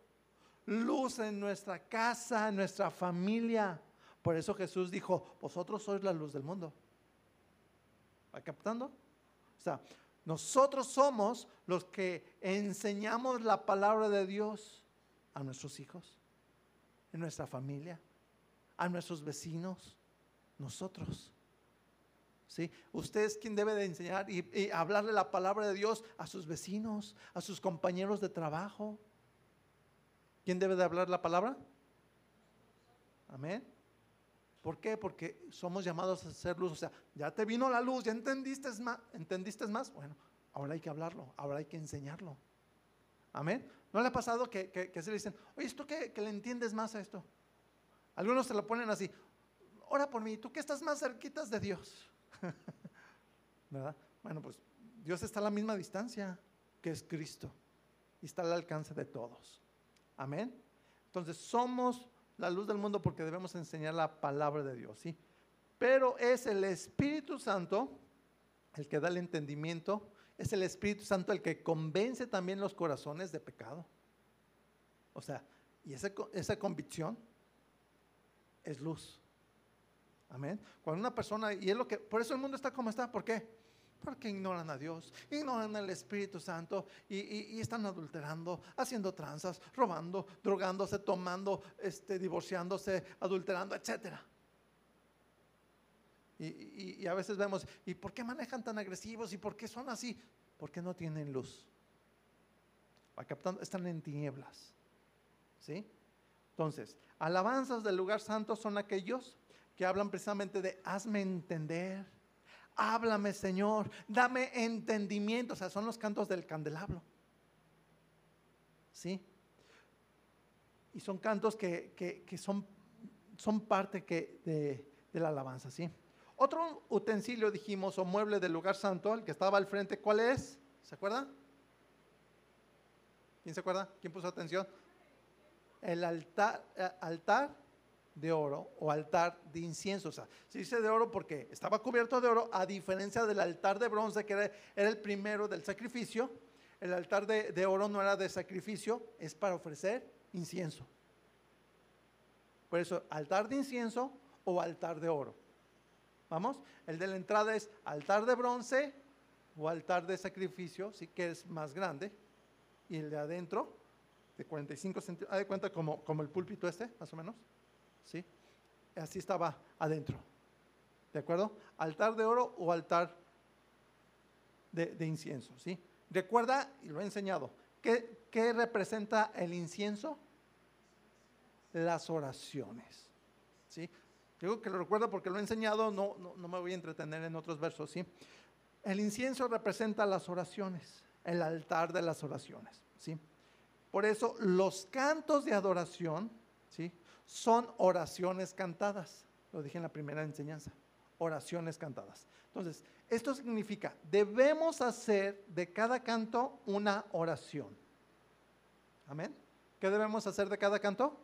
luz en nuestra casa, en nuestra familia. Por eso Jesús dijo, vosotros sois la luz del mundo. ¿Va captando? O sea, nosotros somos los que enseñamos la palabra de Dios a nuestros hijos, en nuestra familia, a nuestros vecinos, nosotros. ¿Sí? Usted es quien debe de enseñar y, y, hablarle la palabra de Dios a sus vecinos, a sus compañeros de trabajo. ¿Quién debe de hablar la palabra? Amén. ¿Por qué? Porque somos llamados a ser luz. O sea, ya te vino la luz, ya entendiste más. ¿Entendiste más? Bueno, ahora hay que hablarlo, ahora hay que enseñarlo. Amén. ¿No le ha pasado que, se le dicen, oye, ¿esto qué, que le entiendes más a esto? Algunos se lo ponen así, ora por mí, tú que estás más cerquitas de Dios. ¿Verdad? Bueno, pues Dios está a la misma distancia que es Cristo y está al alcance de todos. Amén. Entonces somos la luz del mundo porque debemos enseñar la palabra de Dios, ¿sí? Pero es el Espíritu Santo el que da el entendimiento, es el Espíritu Santo el que convence también los corazones de pecado. O sea, y esa, esa convicción es luz. Amén. Cuando una persona, y es lo que, por eso el mundo está como está, ¿por qué? Porque ignoran a Dios, ignoran al Espíritu Santo y, están adulterando, haciendo tranzas, robando, drogándose, tomando, este, divorciándose, adulterando, etc. Y, a veces vemos, ¿y por qué manejan tan agresivos? ¿Y por qué son así? Porque no tienen luz. Están en tinieblas. ¿Sí? Entonces, alabanzas del lugar santo son aquellos que hablan precisamente de hazme entender háblame Señor, dame entendimiento. O sea, son los cantos del candelabro. ¿Sí? Y son cantos que, son, son, parte que de, la alabanza, ¿sí? Otro utensilio, dijimos, o mueble del lugar santo, el que estaba al frente, ¿cuál es? ¿Se acuerda? ¿Quién se acuerda? ¿Quién puso atención? El altar, eh, altar de oro o altar de incienso. O sea, se dice de oro porque estaba cubierto de oro, a diferencia del altar de bronce, que era, el primero del sacrificio. El altar de, oro no era de sacrificio, es para ofrecer incienso. Por eso, altar de incienso o altar de oro. Vamos, el de la entrada es altar de bronce o altar de sacrificio, sí que es más grande, y el de adentro, de 45 centímetros, de cuenta como, como el púlpito este, más o menos, ¿sí? Así estaba adentro, ¿de acuerdo? Altar de oro o altar de, incienso, ¿sí? Recuerda, y lo he enseñado, ¿qué, ¿qué representa el incienso? Las oraciones, ¿sí? Digo que lo recuerdo porque lo he enseñado, no, no, no me voy a entretener en otros versos, ¿sí? El incienso representa las oraciones, el altar de las oraciones, ¿sí? Por eso los cantos de adoración, ¿sí? Son oraciones cantadas. Lo dije en la primera enseñanza, oraciones cantadas. Entonces, esto significa, debemos hacer de cada canto una oración. Amén. ¿Qué debemos hacer de cada canto?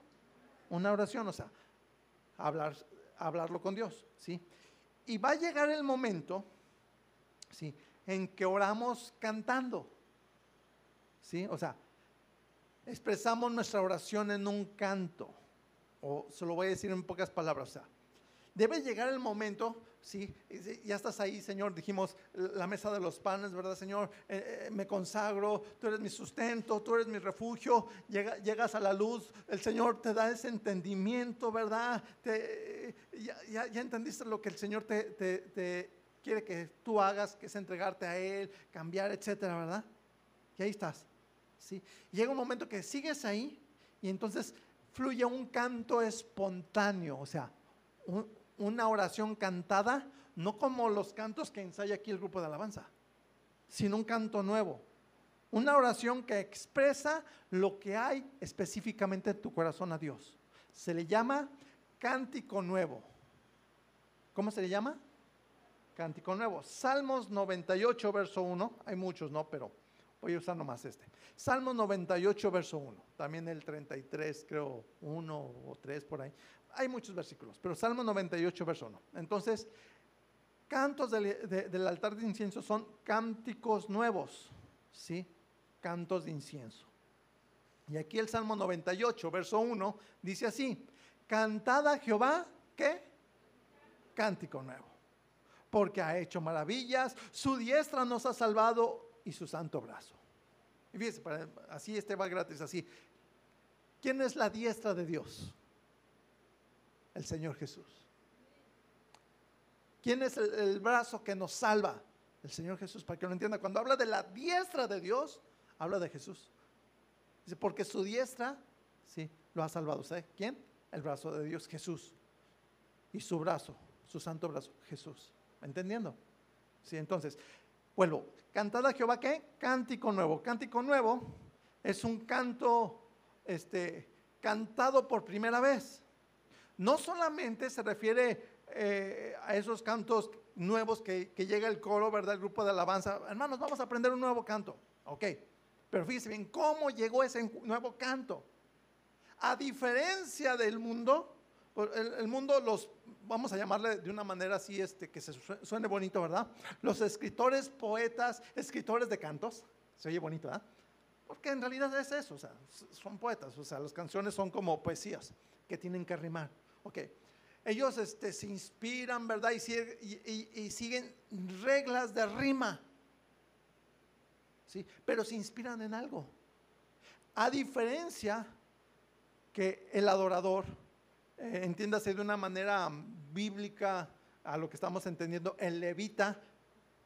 Una oración, o sea, hablar, hablarlo con Dios, ¿sí? Y va a llegar el momento ¿sí? En que oramos cantando, ¿sí? O sea, expresamos nuestra oración en un canto, o se lo voy a decir en pocas palabras, o sea, debe llegar el momento, sí, ya estás ahí, Señor, dijimos la mesa de los panes, ¿verdad, Señor? Eh, eh, me consagro, tú eres mi sustento, tú eres mi refugio, llegas a la luz, el Señor te da ese entendimiento, ¿verdad? ya, entendiste lo que el Señor te quiere que tú hagas, que es entregarte a Él, cambiar, etcétera, ¿verdad? Y ahí estás. ¿sí? llega un momento que sigues ahí y entonces fluye un canto espontáneo, o sea, una oración cantada, no como los cantos que ensaya aquí el grupo de alabanza, sino un canto nuevo. Una oración que expresa lo que hay específicamente en tu corazón a Dios. Se le llama cántico nuevo. ¿Cómo se le llama? cántico nuevo. Salmos 98, verso 1. Hay muchos, ¿no? Pero voy a usar nomás este. Salmos 98, verso 1. También el 33, creo, 1 o 3 por ahí. Hay muchos versículos, pero Salmos 98, verso 1. Entonces, cantos del, altar de incienso son cánticos nuevos, ¿sí? Cantos de incienso. Y aquí el Salmo 98, verso 1, dice así, cantada a Jehová, ¿qué? Cántico nuevo porque ha hecho maravillas, su diestra nos ha salvado y su santo brazo. Y fíjense, así este va gratis, así. ¿Quién es la diestra de Dios? El Señor Jesús. ¿Quién es el, brazo que nos salva? El Señor Jesús, para que lo entienda. Cuando habla de la diestra de Dios, habla de Jesús. Dice, porque su diestra, sí, lo ha salvado. ¿Sabe quién? El brazo de Dios, Jesús. Y su brazo, su santo brazo, Jesús entendiendo? Sí, entonces, vuelvo. Cantada Jehová, ¿qué? Cántico nuevo. Cántico nuevo es un canto este, cantado por primera vez. No solamente se refiere eh, a esos cantos nuevos que, que, llega el coro, ¿verdad? El grupo de alabanza. Hermanos, vamos a aprender un nuevo canto. Ok. Pero fíjense bien, ¿cómo llegó ese nuevo canto? A diferencia del mundo, el, mundo los, vamos a llamarle de una manera así, este, que se suene bonito, ¿verdad? Los escritores, poetas, escritores de cantos, se oye bonito, ¿verdad? Porque en realidad es eso, o sea, son poetas, o sea, las canciones son como poesías que tienen que rimar, ok. Ellos este, se inspiran, ¿verdad? Y, y siguen reglas de rima, ¿sí? Pero se inspiran en algo. A diferencia que el adorador, eh, entiéndase de una manera bíblica a lo que estamos entendiendo, el levita,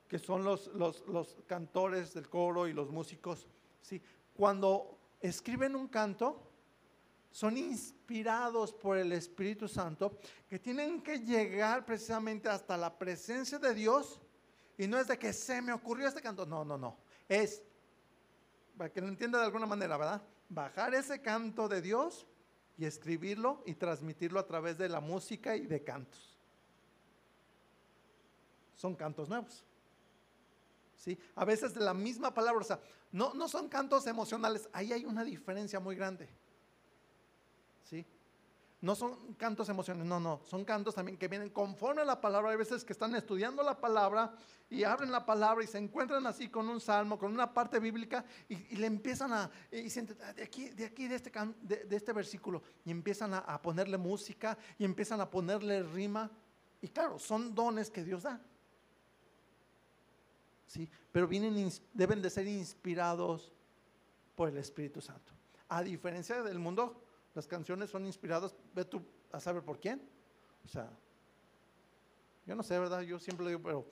que son los, los, los cantores del coro y los músicos, ¿sí? cuando escriben un canto, son inspirados por el Espíritu Santo, que tienen que llegar precisamente hasta la presencia de Dios, y no es de que se me ocurrió este canto, no, no, no, es, para que lo entienda de alguna manera, ¿verdad? Bajar ese canto de Dios y escribirlo y transmitirlo a través de la música y de cantos. Son cantos nuevos. ¿Sí? A veces de la misma palabra, o sea, no, no son cantos emocionales, ahí hay una diferencia muy grande. ¿Sí? No son cantos emocionales, no, no, son cantos también que vienen conforme a la palabra. Hay veces que están estudiando la palabra y abren la palabra y se encuentran así con un salmo, con una parte bíblica y, le empiezan a, y sienten, ah, de aquí, de aquí, de este, de, este versículo, y empiezan a, a ponerle música y empiezan a ponerle rima. Y claro, son dones que Dios da. ¿Sí? pero vienen, deben de ser inspirados por el Espíritu Santo. A diferencia del mundo, las canciones son inspiradas, ve tú a saber por quién. O sea, yo no sé, ¿verdad? Yo siempre digo, pero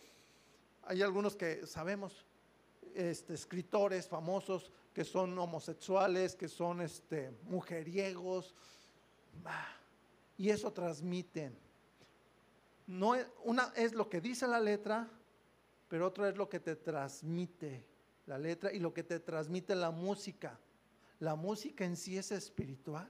hay algunos que sabemos, este, escritores famosos que son homosexuales, que son este, mujeriegos, bah, y eso transmiten. No es, una es lo que dice la letra, pero otra es lo que te transmite la letra y lo que te transmite la música. La música en sí es espiritual.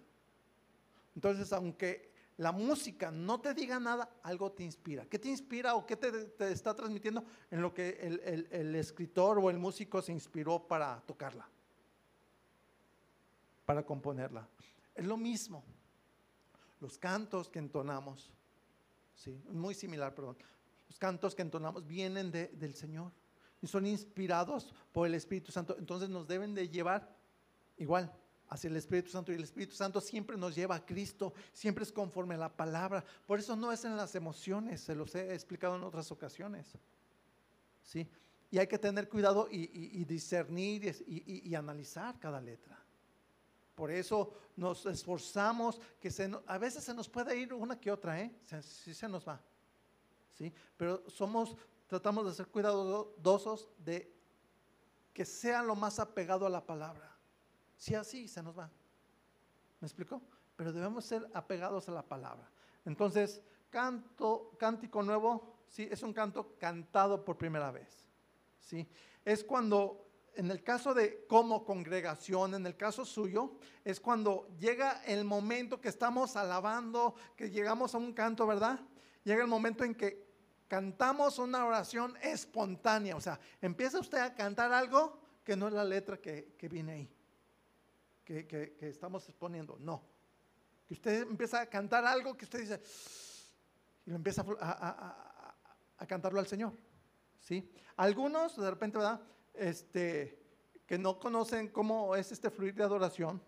Entonces, aunque la música no te diga nada, algo te inspira. ¿Qué te inspira o qué te, está transmitiendo en lo que el, el- el escritor o el músico se inspiró para tocarla? Para componerla. Es lo mismo. Los cantos que entonamos, sí, muy similar, perdón. Los cantos que entonamos vienen de- del Señor y son inspirados por el Espíritu Santo. Entonces nos deben de llevar igual hacia el Espíritu Santo y el Espíritu Santo siempre nos lleva a Cristo, siempre es conforme a la palabra. Por eso no es en las emociones, se los he explicado en otras ocasiones. ¿Sí? Y hay que tener cuidado y, discernir y, analizar cada letra. Por eso nos esforzamos, que se a veces se nos puede ir una que otra, ¿eh? Se- se nos va. ¿Sí? Pero somos, tratamos de ser cuidadosos de que sea lo más apegado a la palabra. Si así se nos va. ¿Me explicó? Pero debemos ser apegados a la palabra. Entonces, canto, cántico nuevo, sí, es un canto cantado por primera vez. ¿sí? Es cuando, en el caso de como congregación, en el caso suyo, es cuando llega el momento que estamos alabando, que llegamos a un canto, ¿verdad? Llega el momento en que cantamos una oración espontánea, o sea, empieza usted a cantar algo que no es la letra que, que viene ahí, que, estamos exponiendo, no. Que usted empieza a cantar algo que usted dice, y lo empieza a, cantarlo al Señor. ¿sí? Algunos, de repente, ¿verdad? Este, que no conocen cómo es este fluir de adoración,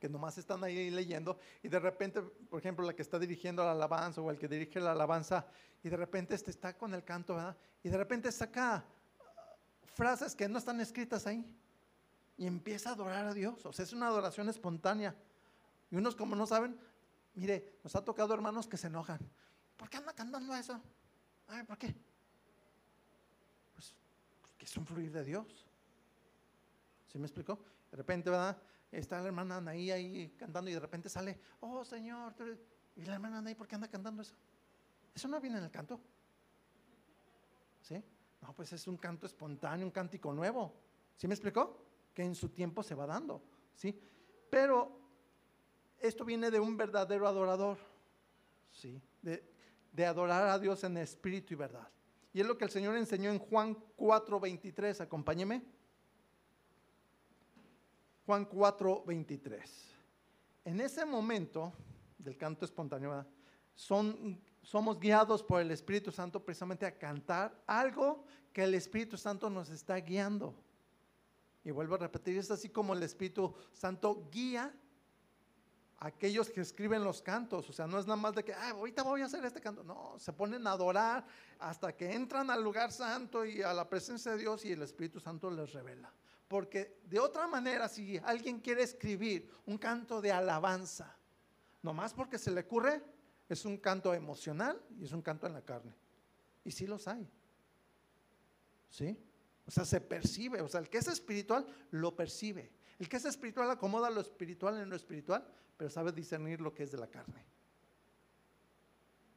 que nomás están ahí leyendo, y de repente, por ejemplo, la que está dirigiendo la alabanza o el que dirige la alabanza, y de repente este está con el canto, ¿verdad? Y de repente saca frases que no están escritas ahí, y empieza a adorar a Dios. O sea, es una adoración espontánea. Y unos como no saben, mire, nos ha tocado hermanos que se enojan. ¿Por qué anda cantando eso? Ay, ¿por qué? Pues porque es un fluir de Dios. ¿Sí me explicó? De repente, ¿verdad? Está la hermana Anaí ahí cantando y de repente sale, oh Señor, tú eres-". y la hermana Anaí, ¿por qué anda cantando eso? Eso no viene en el canto. ¿Sí? No, pues es un canto espontáneo, un cántico nuevo. ¿Sí me explicó? Que en su tiempo se va dando. ¿Sí? Pero esto viene de un verdadero adorador. ¿Sí? De, adorar a Dios en espíritu y verdad. Y es lo que el Señor enseñó en Juan 4:23. Acompáñeme. Juan 4:23. En ese momento del canto espontáneo, son, somos guiados por el Espíritu Santo precisamente a cantar algo que el Espíritu Santo nos está guiando. Y vuelvo a repetir, es así como el Espíritu Santo guía a aquellos que escriben los cantos. O sea, no es nada más de que, "Ah, ahorita voy a hacer este canto. No, se ponen a adorar hasta que entran al lugar santo y a la presencia de Dios y el Espíritu Santo les revela. Porque de otra manera, si alguien quiere escribir un canto de alabanza, nomás porque se le ocurre, es un canto emocional y es un canto en la carne. Y sí los hay. ¿Sí? O sea, se percibe. O sea, el que es espiritual lo percibe. El que es espiritual acomoda lo espiritual en lo espiritual, pero sabe discernir lo que es de la carne.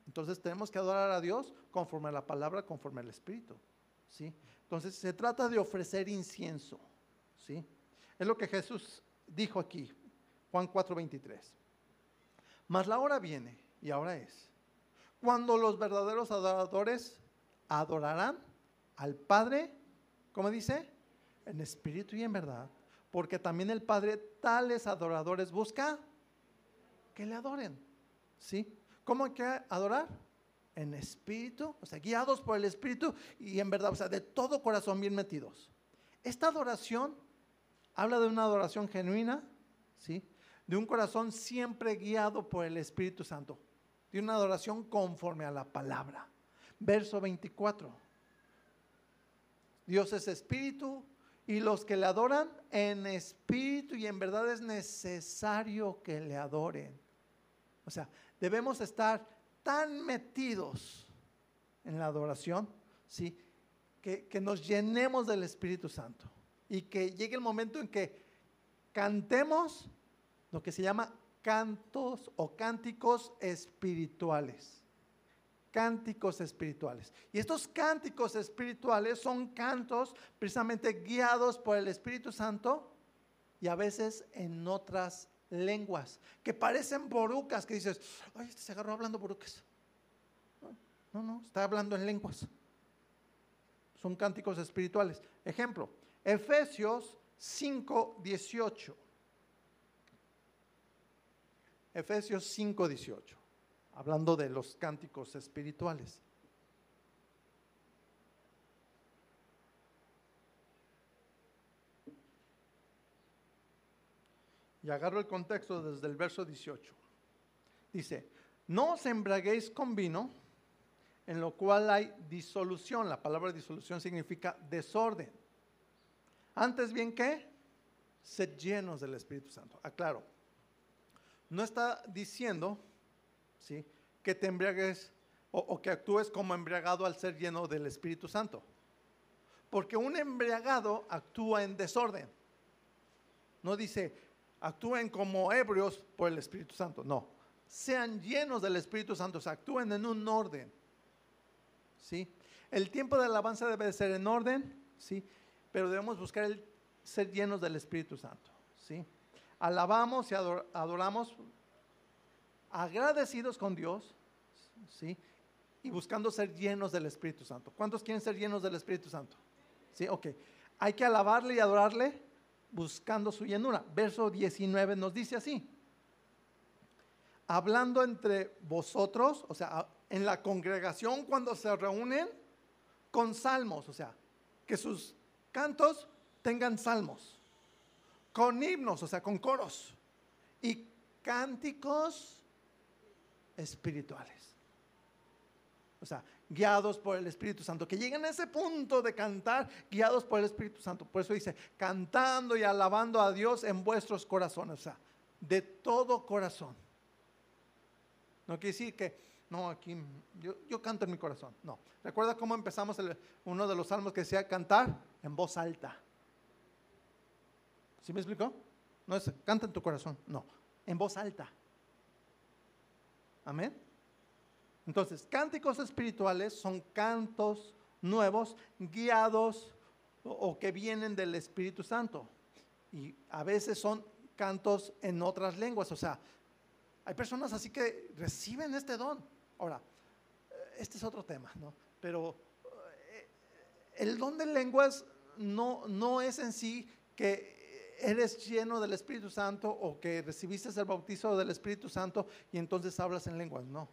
Entonces tenemos que adorar a Dios conforme a la palabra, conforme al Espíritu. ¿sí? Entonces se trata de ofrecer incienso. ¿sí? Es lo que Jesús dijo aquí, Juan 4:23. Mas la hora viene, y ahora es, cuando los verdaderos adoradores adorarán al Padre, ¿cómo dice? En espíritu y en verdad. Porque también el Padre tales adoradores busca que le adoren. ¿Sí? ¿Cómo hay que adorar? En espíritu, o sea, guiados por el espíritu y en verdad, o sea, de todo corazón bien metidos. Esta adoración habla de una adoración genuina, ¿sí? De un corazón siempre guiado por el Espíritu Santo. De una adoración conforme a la palabra. Verso 24. Dios es espíritu y los que le adoran en espíritu y en verdad es necesario que le adoren. O sea, debemos estar tan metidos en la adoración, ¿sí? Que, que nos llenemos del Espíritu Santo y que llegue el momento en que cantemos lo que se llama cantos o cánticos espirituales. Cánticos espirituales. Y estos cánticos espirituales son cantos precisamente guiados por el Espíritu Santo y a veces en otras lenguas que parecen borucas, que dices, ay, este se agarró hablando borucas. No, no, está hablando en lenguas. Son cánticos espirituales. Ejemplo, Efesios 5, 18. Efesios 5, 18. Hablando de los cánticos espirituales. Y agarro el contexto desde el verso 18. Dice, no os embraguéis con vino, en lo cual hay disolución. La palabra disolución significa desorden. Antes bien que, sed llenos del Espíritu Santo. Aclaro, no está diciendo ¿sí? que te embriagues o, que actúes como embriagado al ser lleno del Espíritu Santo. Porque un embriagado actúa en desorden. No dice, actúen como ebrios por el Espíritu Santo. No, sean llenos del Espíritu Santo, actúen en un orden. ¿Sí? El tiempo de alabanza debe de ser en orden, ¿sí? Pero debemos buscar el ser llenos del Espíritu Santo, ¿sí? Alabamos y ador- adoramos agradecidos con Dios, ¿sí? Y buscando ser llenos del Espíritu Santo. ¿Cuántos quieren ser llenos del Espíritu Santo? Sí, ok. Hay que alabarle y adorarle buscando su llenura. Verso 19 nos dice así. Hablando entre vosotros, o sea, en la congregación cuando se reúnen con salmos, o sea, que sus cantos tengan salmos, con himnos, o sea, con coros y cánticos espirituales. O sea, guiados por el Espíritu Santo, que lleguen a ese punto de cantar guiados por el Espíritu Santo. Por eso dice, cantando y alabando a Dios en vuestros corazones, o sea, de todo corazón. No quiere decir que, no, aquí yo, yo canto en mi corazón. No. ¿Recuerda cómo empezamos uno de los salmos que decía cantar en voz alta? ¿Sí me explicó? No es canta en tu corazón, no, en voz alta. Amén. Entonces, cánticos espirituales son cantos nuevos, guiados o, que vienen del Espíritu Santo. Y a veces son cantos en otras lenguas. O sea, hay personas así que reciben este don. Ahora, eh, este es otro tema, ¿no? Pero eh, el don de lenguas no, no es en sí que eres lleno del Espíritu Santo o que recibiste el bautizo del Espíritu Santo y entonces hablas en lenguas. No.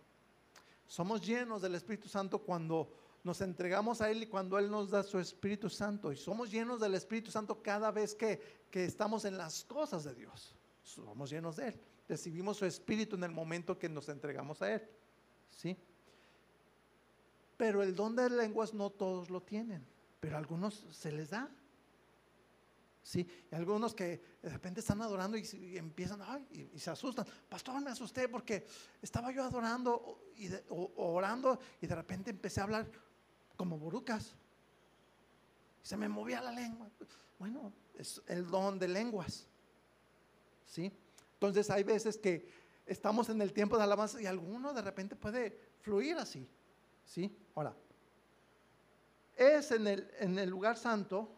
Somos llenos del Espíritu Santo cuando nos entregamos a Él y cuando Él nos da su Espíritu Santo. Y somos llenos del Espíritu Santo cada vez que, que estamos en las cosas de Dios. Somos llenos de Él. Recibimos su Espíritu en el momento que nos entregamos a Él. ¿Sí? Pero el don de lenguas no todos lo tienen, pero a algunos se les da. Sí, y algunos que de repente están adorando y, empiezan ay, y, se asustan. Pastor, me asusté porque estaba yo adorando y o- orando y de repente empecé a hablar como borucas. Se me movía la lengua. Bueno, es el don de lenguas. ¿Sí? Entonces hay veces que estamos en el tiempo de alabanza y alguno de repente puede fluir así. ¿Sí? Ahora, es en el, en el lugar santo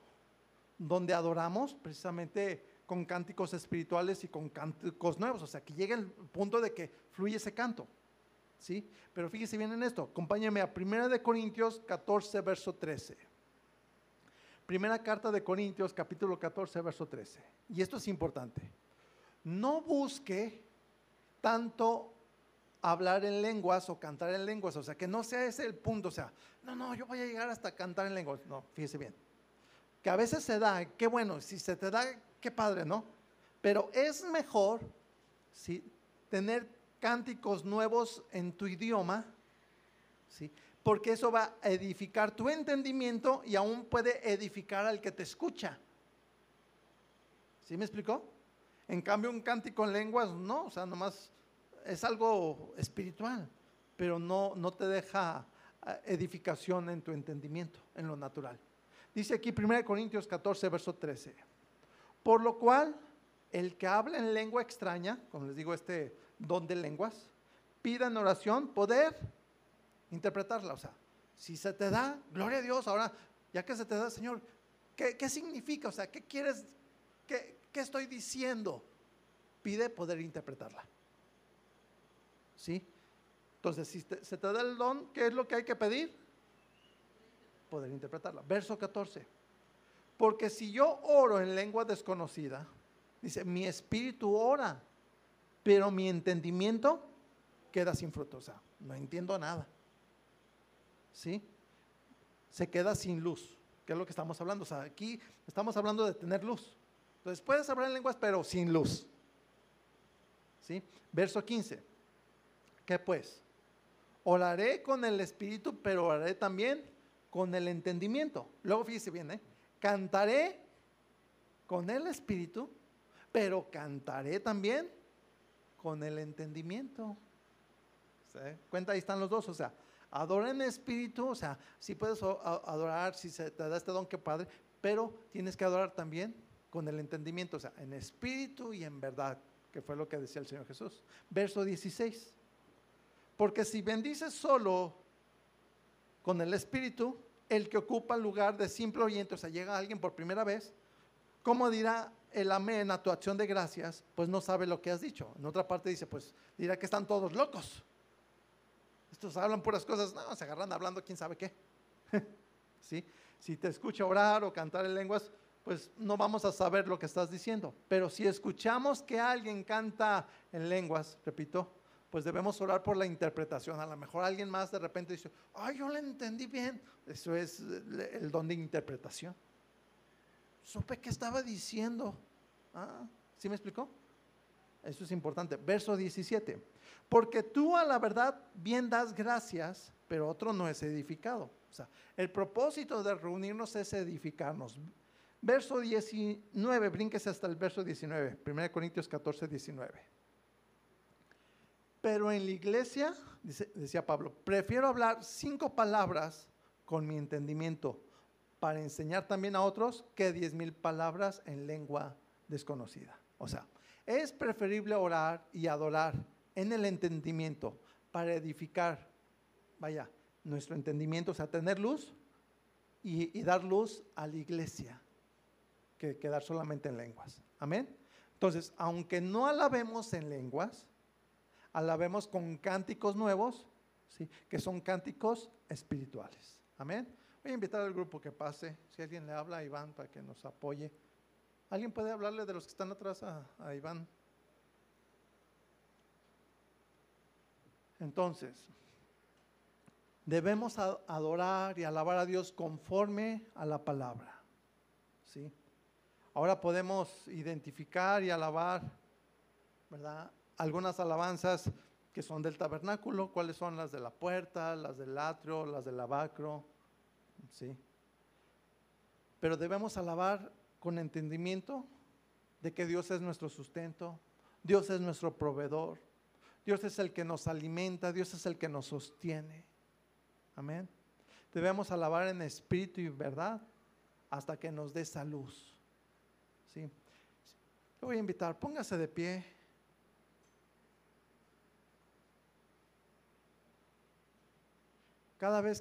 donde adoramos precisamente con cánticos espirituales y con cánticos nuevos. O sea, que llega el punto de que fluye ese canto. ¿Sí? Pero fíjese bien en esto. Acompáñame a 1 de Corintios 14, verso 13. Primera carta de Corintios, capítulo 14, verso 13. Y esto es importante. No busque tanto hablar en lenguas o cantar en lenguas. O sea, que no sea ese el punto. O sea, no, no, yo voy a llegar hasta cantar en lenguas. No, fíjese bien. Que a veces se da, qué bueno, si se te da, qué padre, ¿no? Pero es mejor, ¿sí? Tener cánticos nuevos en tu idioma, ¿sí? porque eso va a edificar tu entendimiento y aún puede edificar al que te escucha. ¿Sí me explicó? En cambio, un cántico en lenguas, no, o sea, nomás es algo espiritual, pero no, no te deja eh, edificación en tu entendimiento, en lo natural. Dice aquí 1 Corintios 14, verso 13. Por lo cual, el que habla en lengua extraña, como les digo, este don de lenguas, pida en oración poder interpretarla. O sea, si se te da, gloria a Dios, ahora, ya que se te da, Señor, ¿qué, qué significa? O sea, ¿qué quieres? ¿Qué, ¿Qué estoy diciendo? Pide poder interpretarla. ¿Sí? Entonces, si se te da el don, ¿qué es lo que hay que pedir? Poder interpretarla. Verso 14. Porque si yo oro en lengua desconocida, dice, mi espíritu ora, pero mi entendimiento queda sin fruto. O sea, no entiendo nada. ¿Sí? Se queda sin luz, que es lo que estamos hablando. O sea, aquí estamos hablando de tener luz. Entonces puedes hablar en lenguas, pero sin luz. ¿Sí? Verso 15. ¿Qué pues? Oraré con el espíritu, pero oraré también con el entendimiento. Luego fíjese bien, ¿eh? Cantaré con el espíritu, pero cantaré también con el entendimiento. Cuenta, ahí están los dos, o sea, adora en espíritu, o sea, si puedes adorar, si se te da este don, que padre, pero tienes que adorar también con el entendimiento, o sea, en espíritu y en verdad, que fue lo que decía el Señor Jesús. Verso 16. Porque si bendices solo con el espíritu, el que ocupa el lugar de simple oyente, o sea, llega alguien por primera vez, ¿cómo dirá el amén a tu acción de gracias? Pues no sabe lo que has dicho. En otra parte dice, pues dirá que están todos locos. Estos hablan puras cosas, no, se agarran hablando quién sabe qué. ¿Sí? Si te escucha orar o cantar en lenguas, pues no vamos a saber lo que estás diciendo. Pero si escuchamos que alguien canta en lenguas, repito, pues debemos orar por la interpretación. A lo mejor alguien más de repente dice, ay, yo le entendí bien. Eso es el don de interpretación. Supe que estaba diciendo. Ah, ¿Sí me explicó? Eso es importante. Verso 17. Porque tú a la verdad bien das gracias, pero otro no es edificado. O sea, el propósito de reunirnos es edificarnos. Verso 19, brínquese hasta el verso 19, 1 Corintios 14, 19. Pero en la iglesia, decía Pablo, prefiero hablar cinco palabras con mi entendimiento para enseñar también a otros que diez mil palabras en lengua desconocida. O sea, es preferible orar y adorar en el entendimiento para edificar, vaya, nuestro entendimiento, o sea, tener luz y, y dar luz a la iglesia que quedar solamente en lenguas. Amén. Entonces, aunque no alabemos en lenguas, alabemos con cánticos nuevos, ¿sí? que son cánticos espirituales. Amén. Voy a invitar al grupo que pase. Si alguien le habla a Iván para que nos apoye. ¿Alguien puede hablarle de los que están atrás a, a Iván? Entonces, debemos adorar y alabar a Dios conforme a la palabra. ¿Sí? Ahora podemos identificar y alabar, ¿verdad? Algunas alabanzas que son del tabernáculo, cuáles son las de la puerta, las del atrio, las del lavacro, ¿sí? Pero debemos alabar con entendimiento de que Dios es nuestro sustento, Dios es nuestro proveedor, Dios es el que nos alimenta, Dios es el que nos sostiene. Amén. Debemos alabar en espíritu y verdad hasta que nos dé esa luz. ¿sí? Voy a invitar, póngase de pie. Cada vez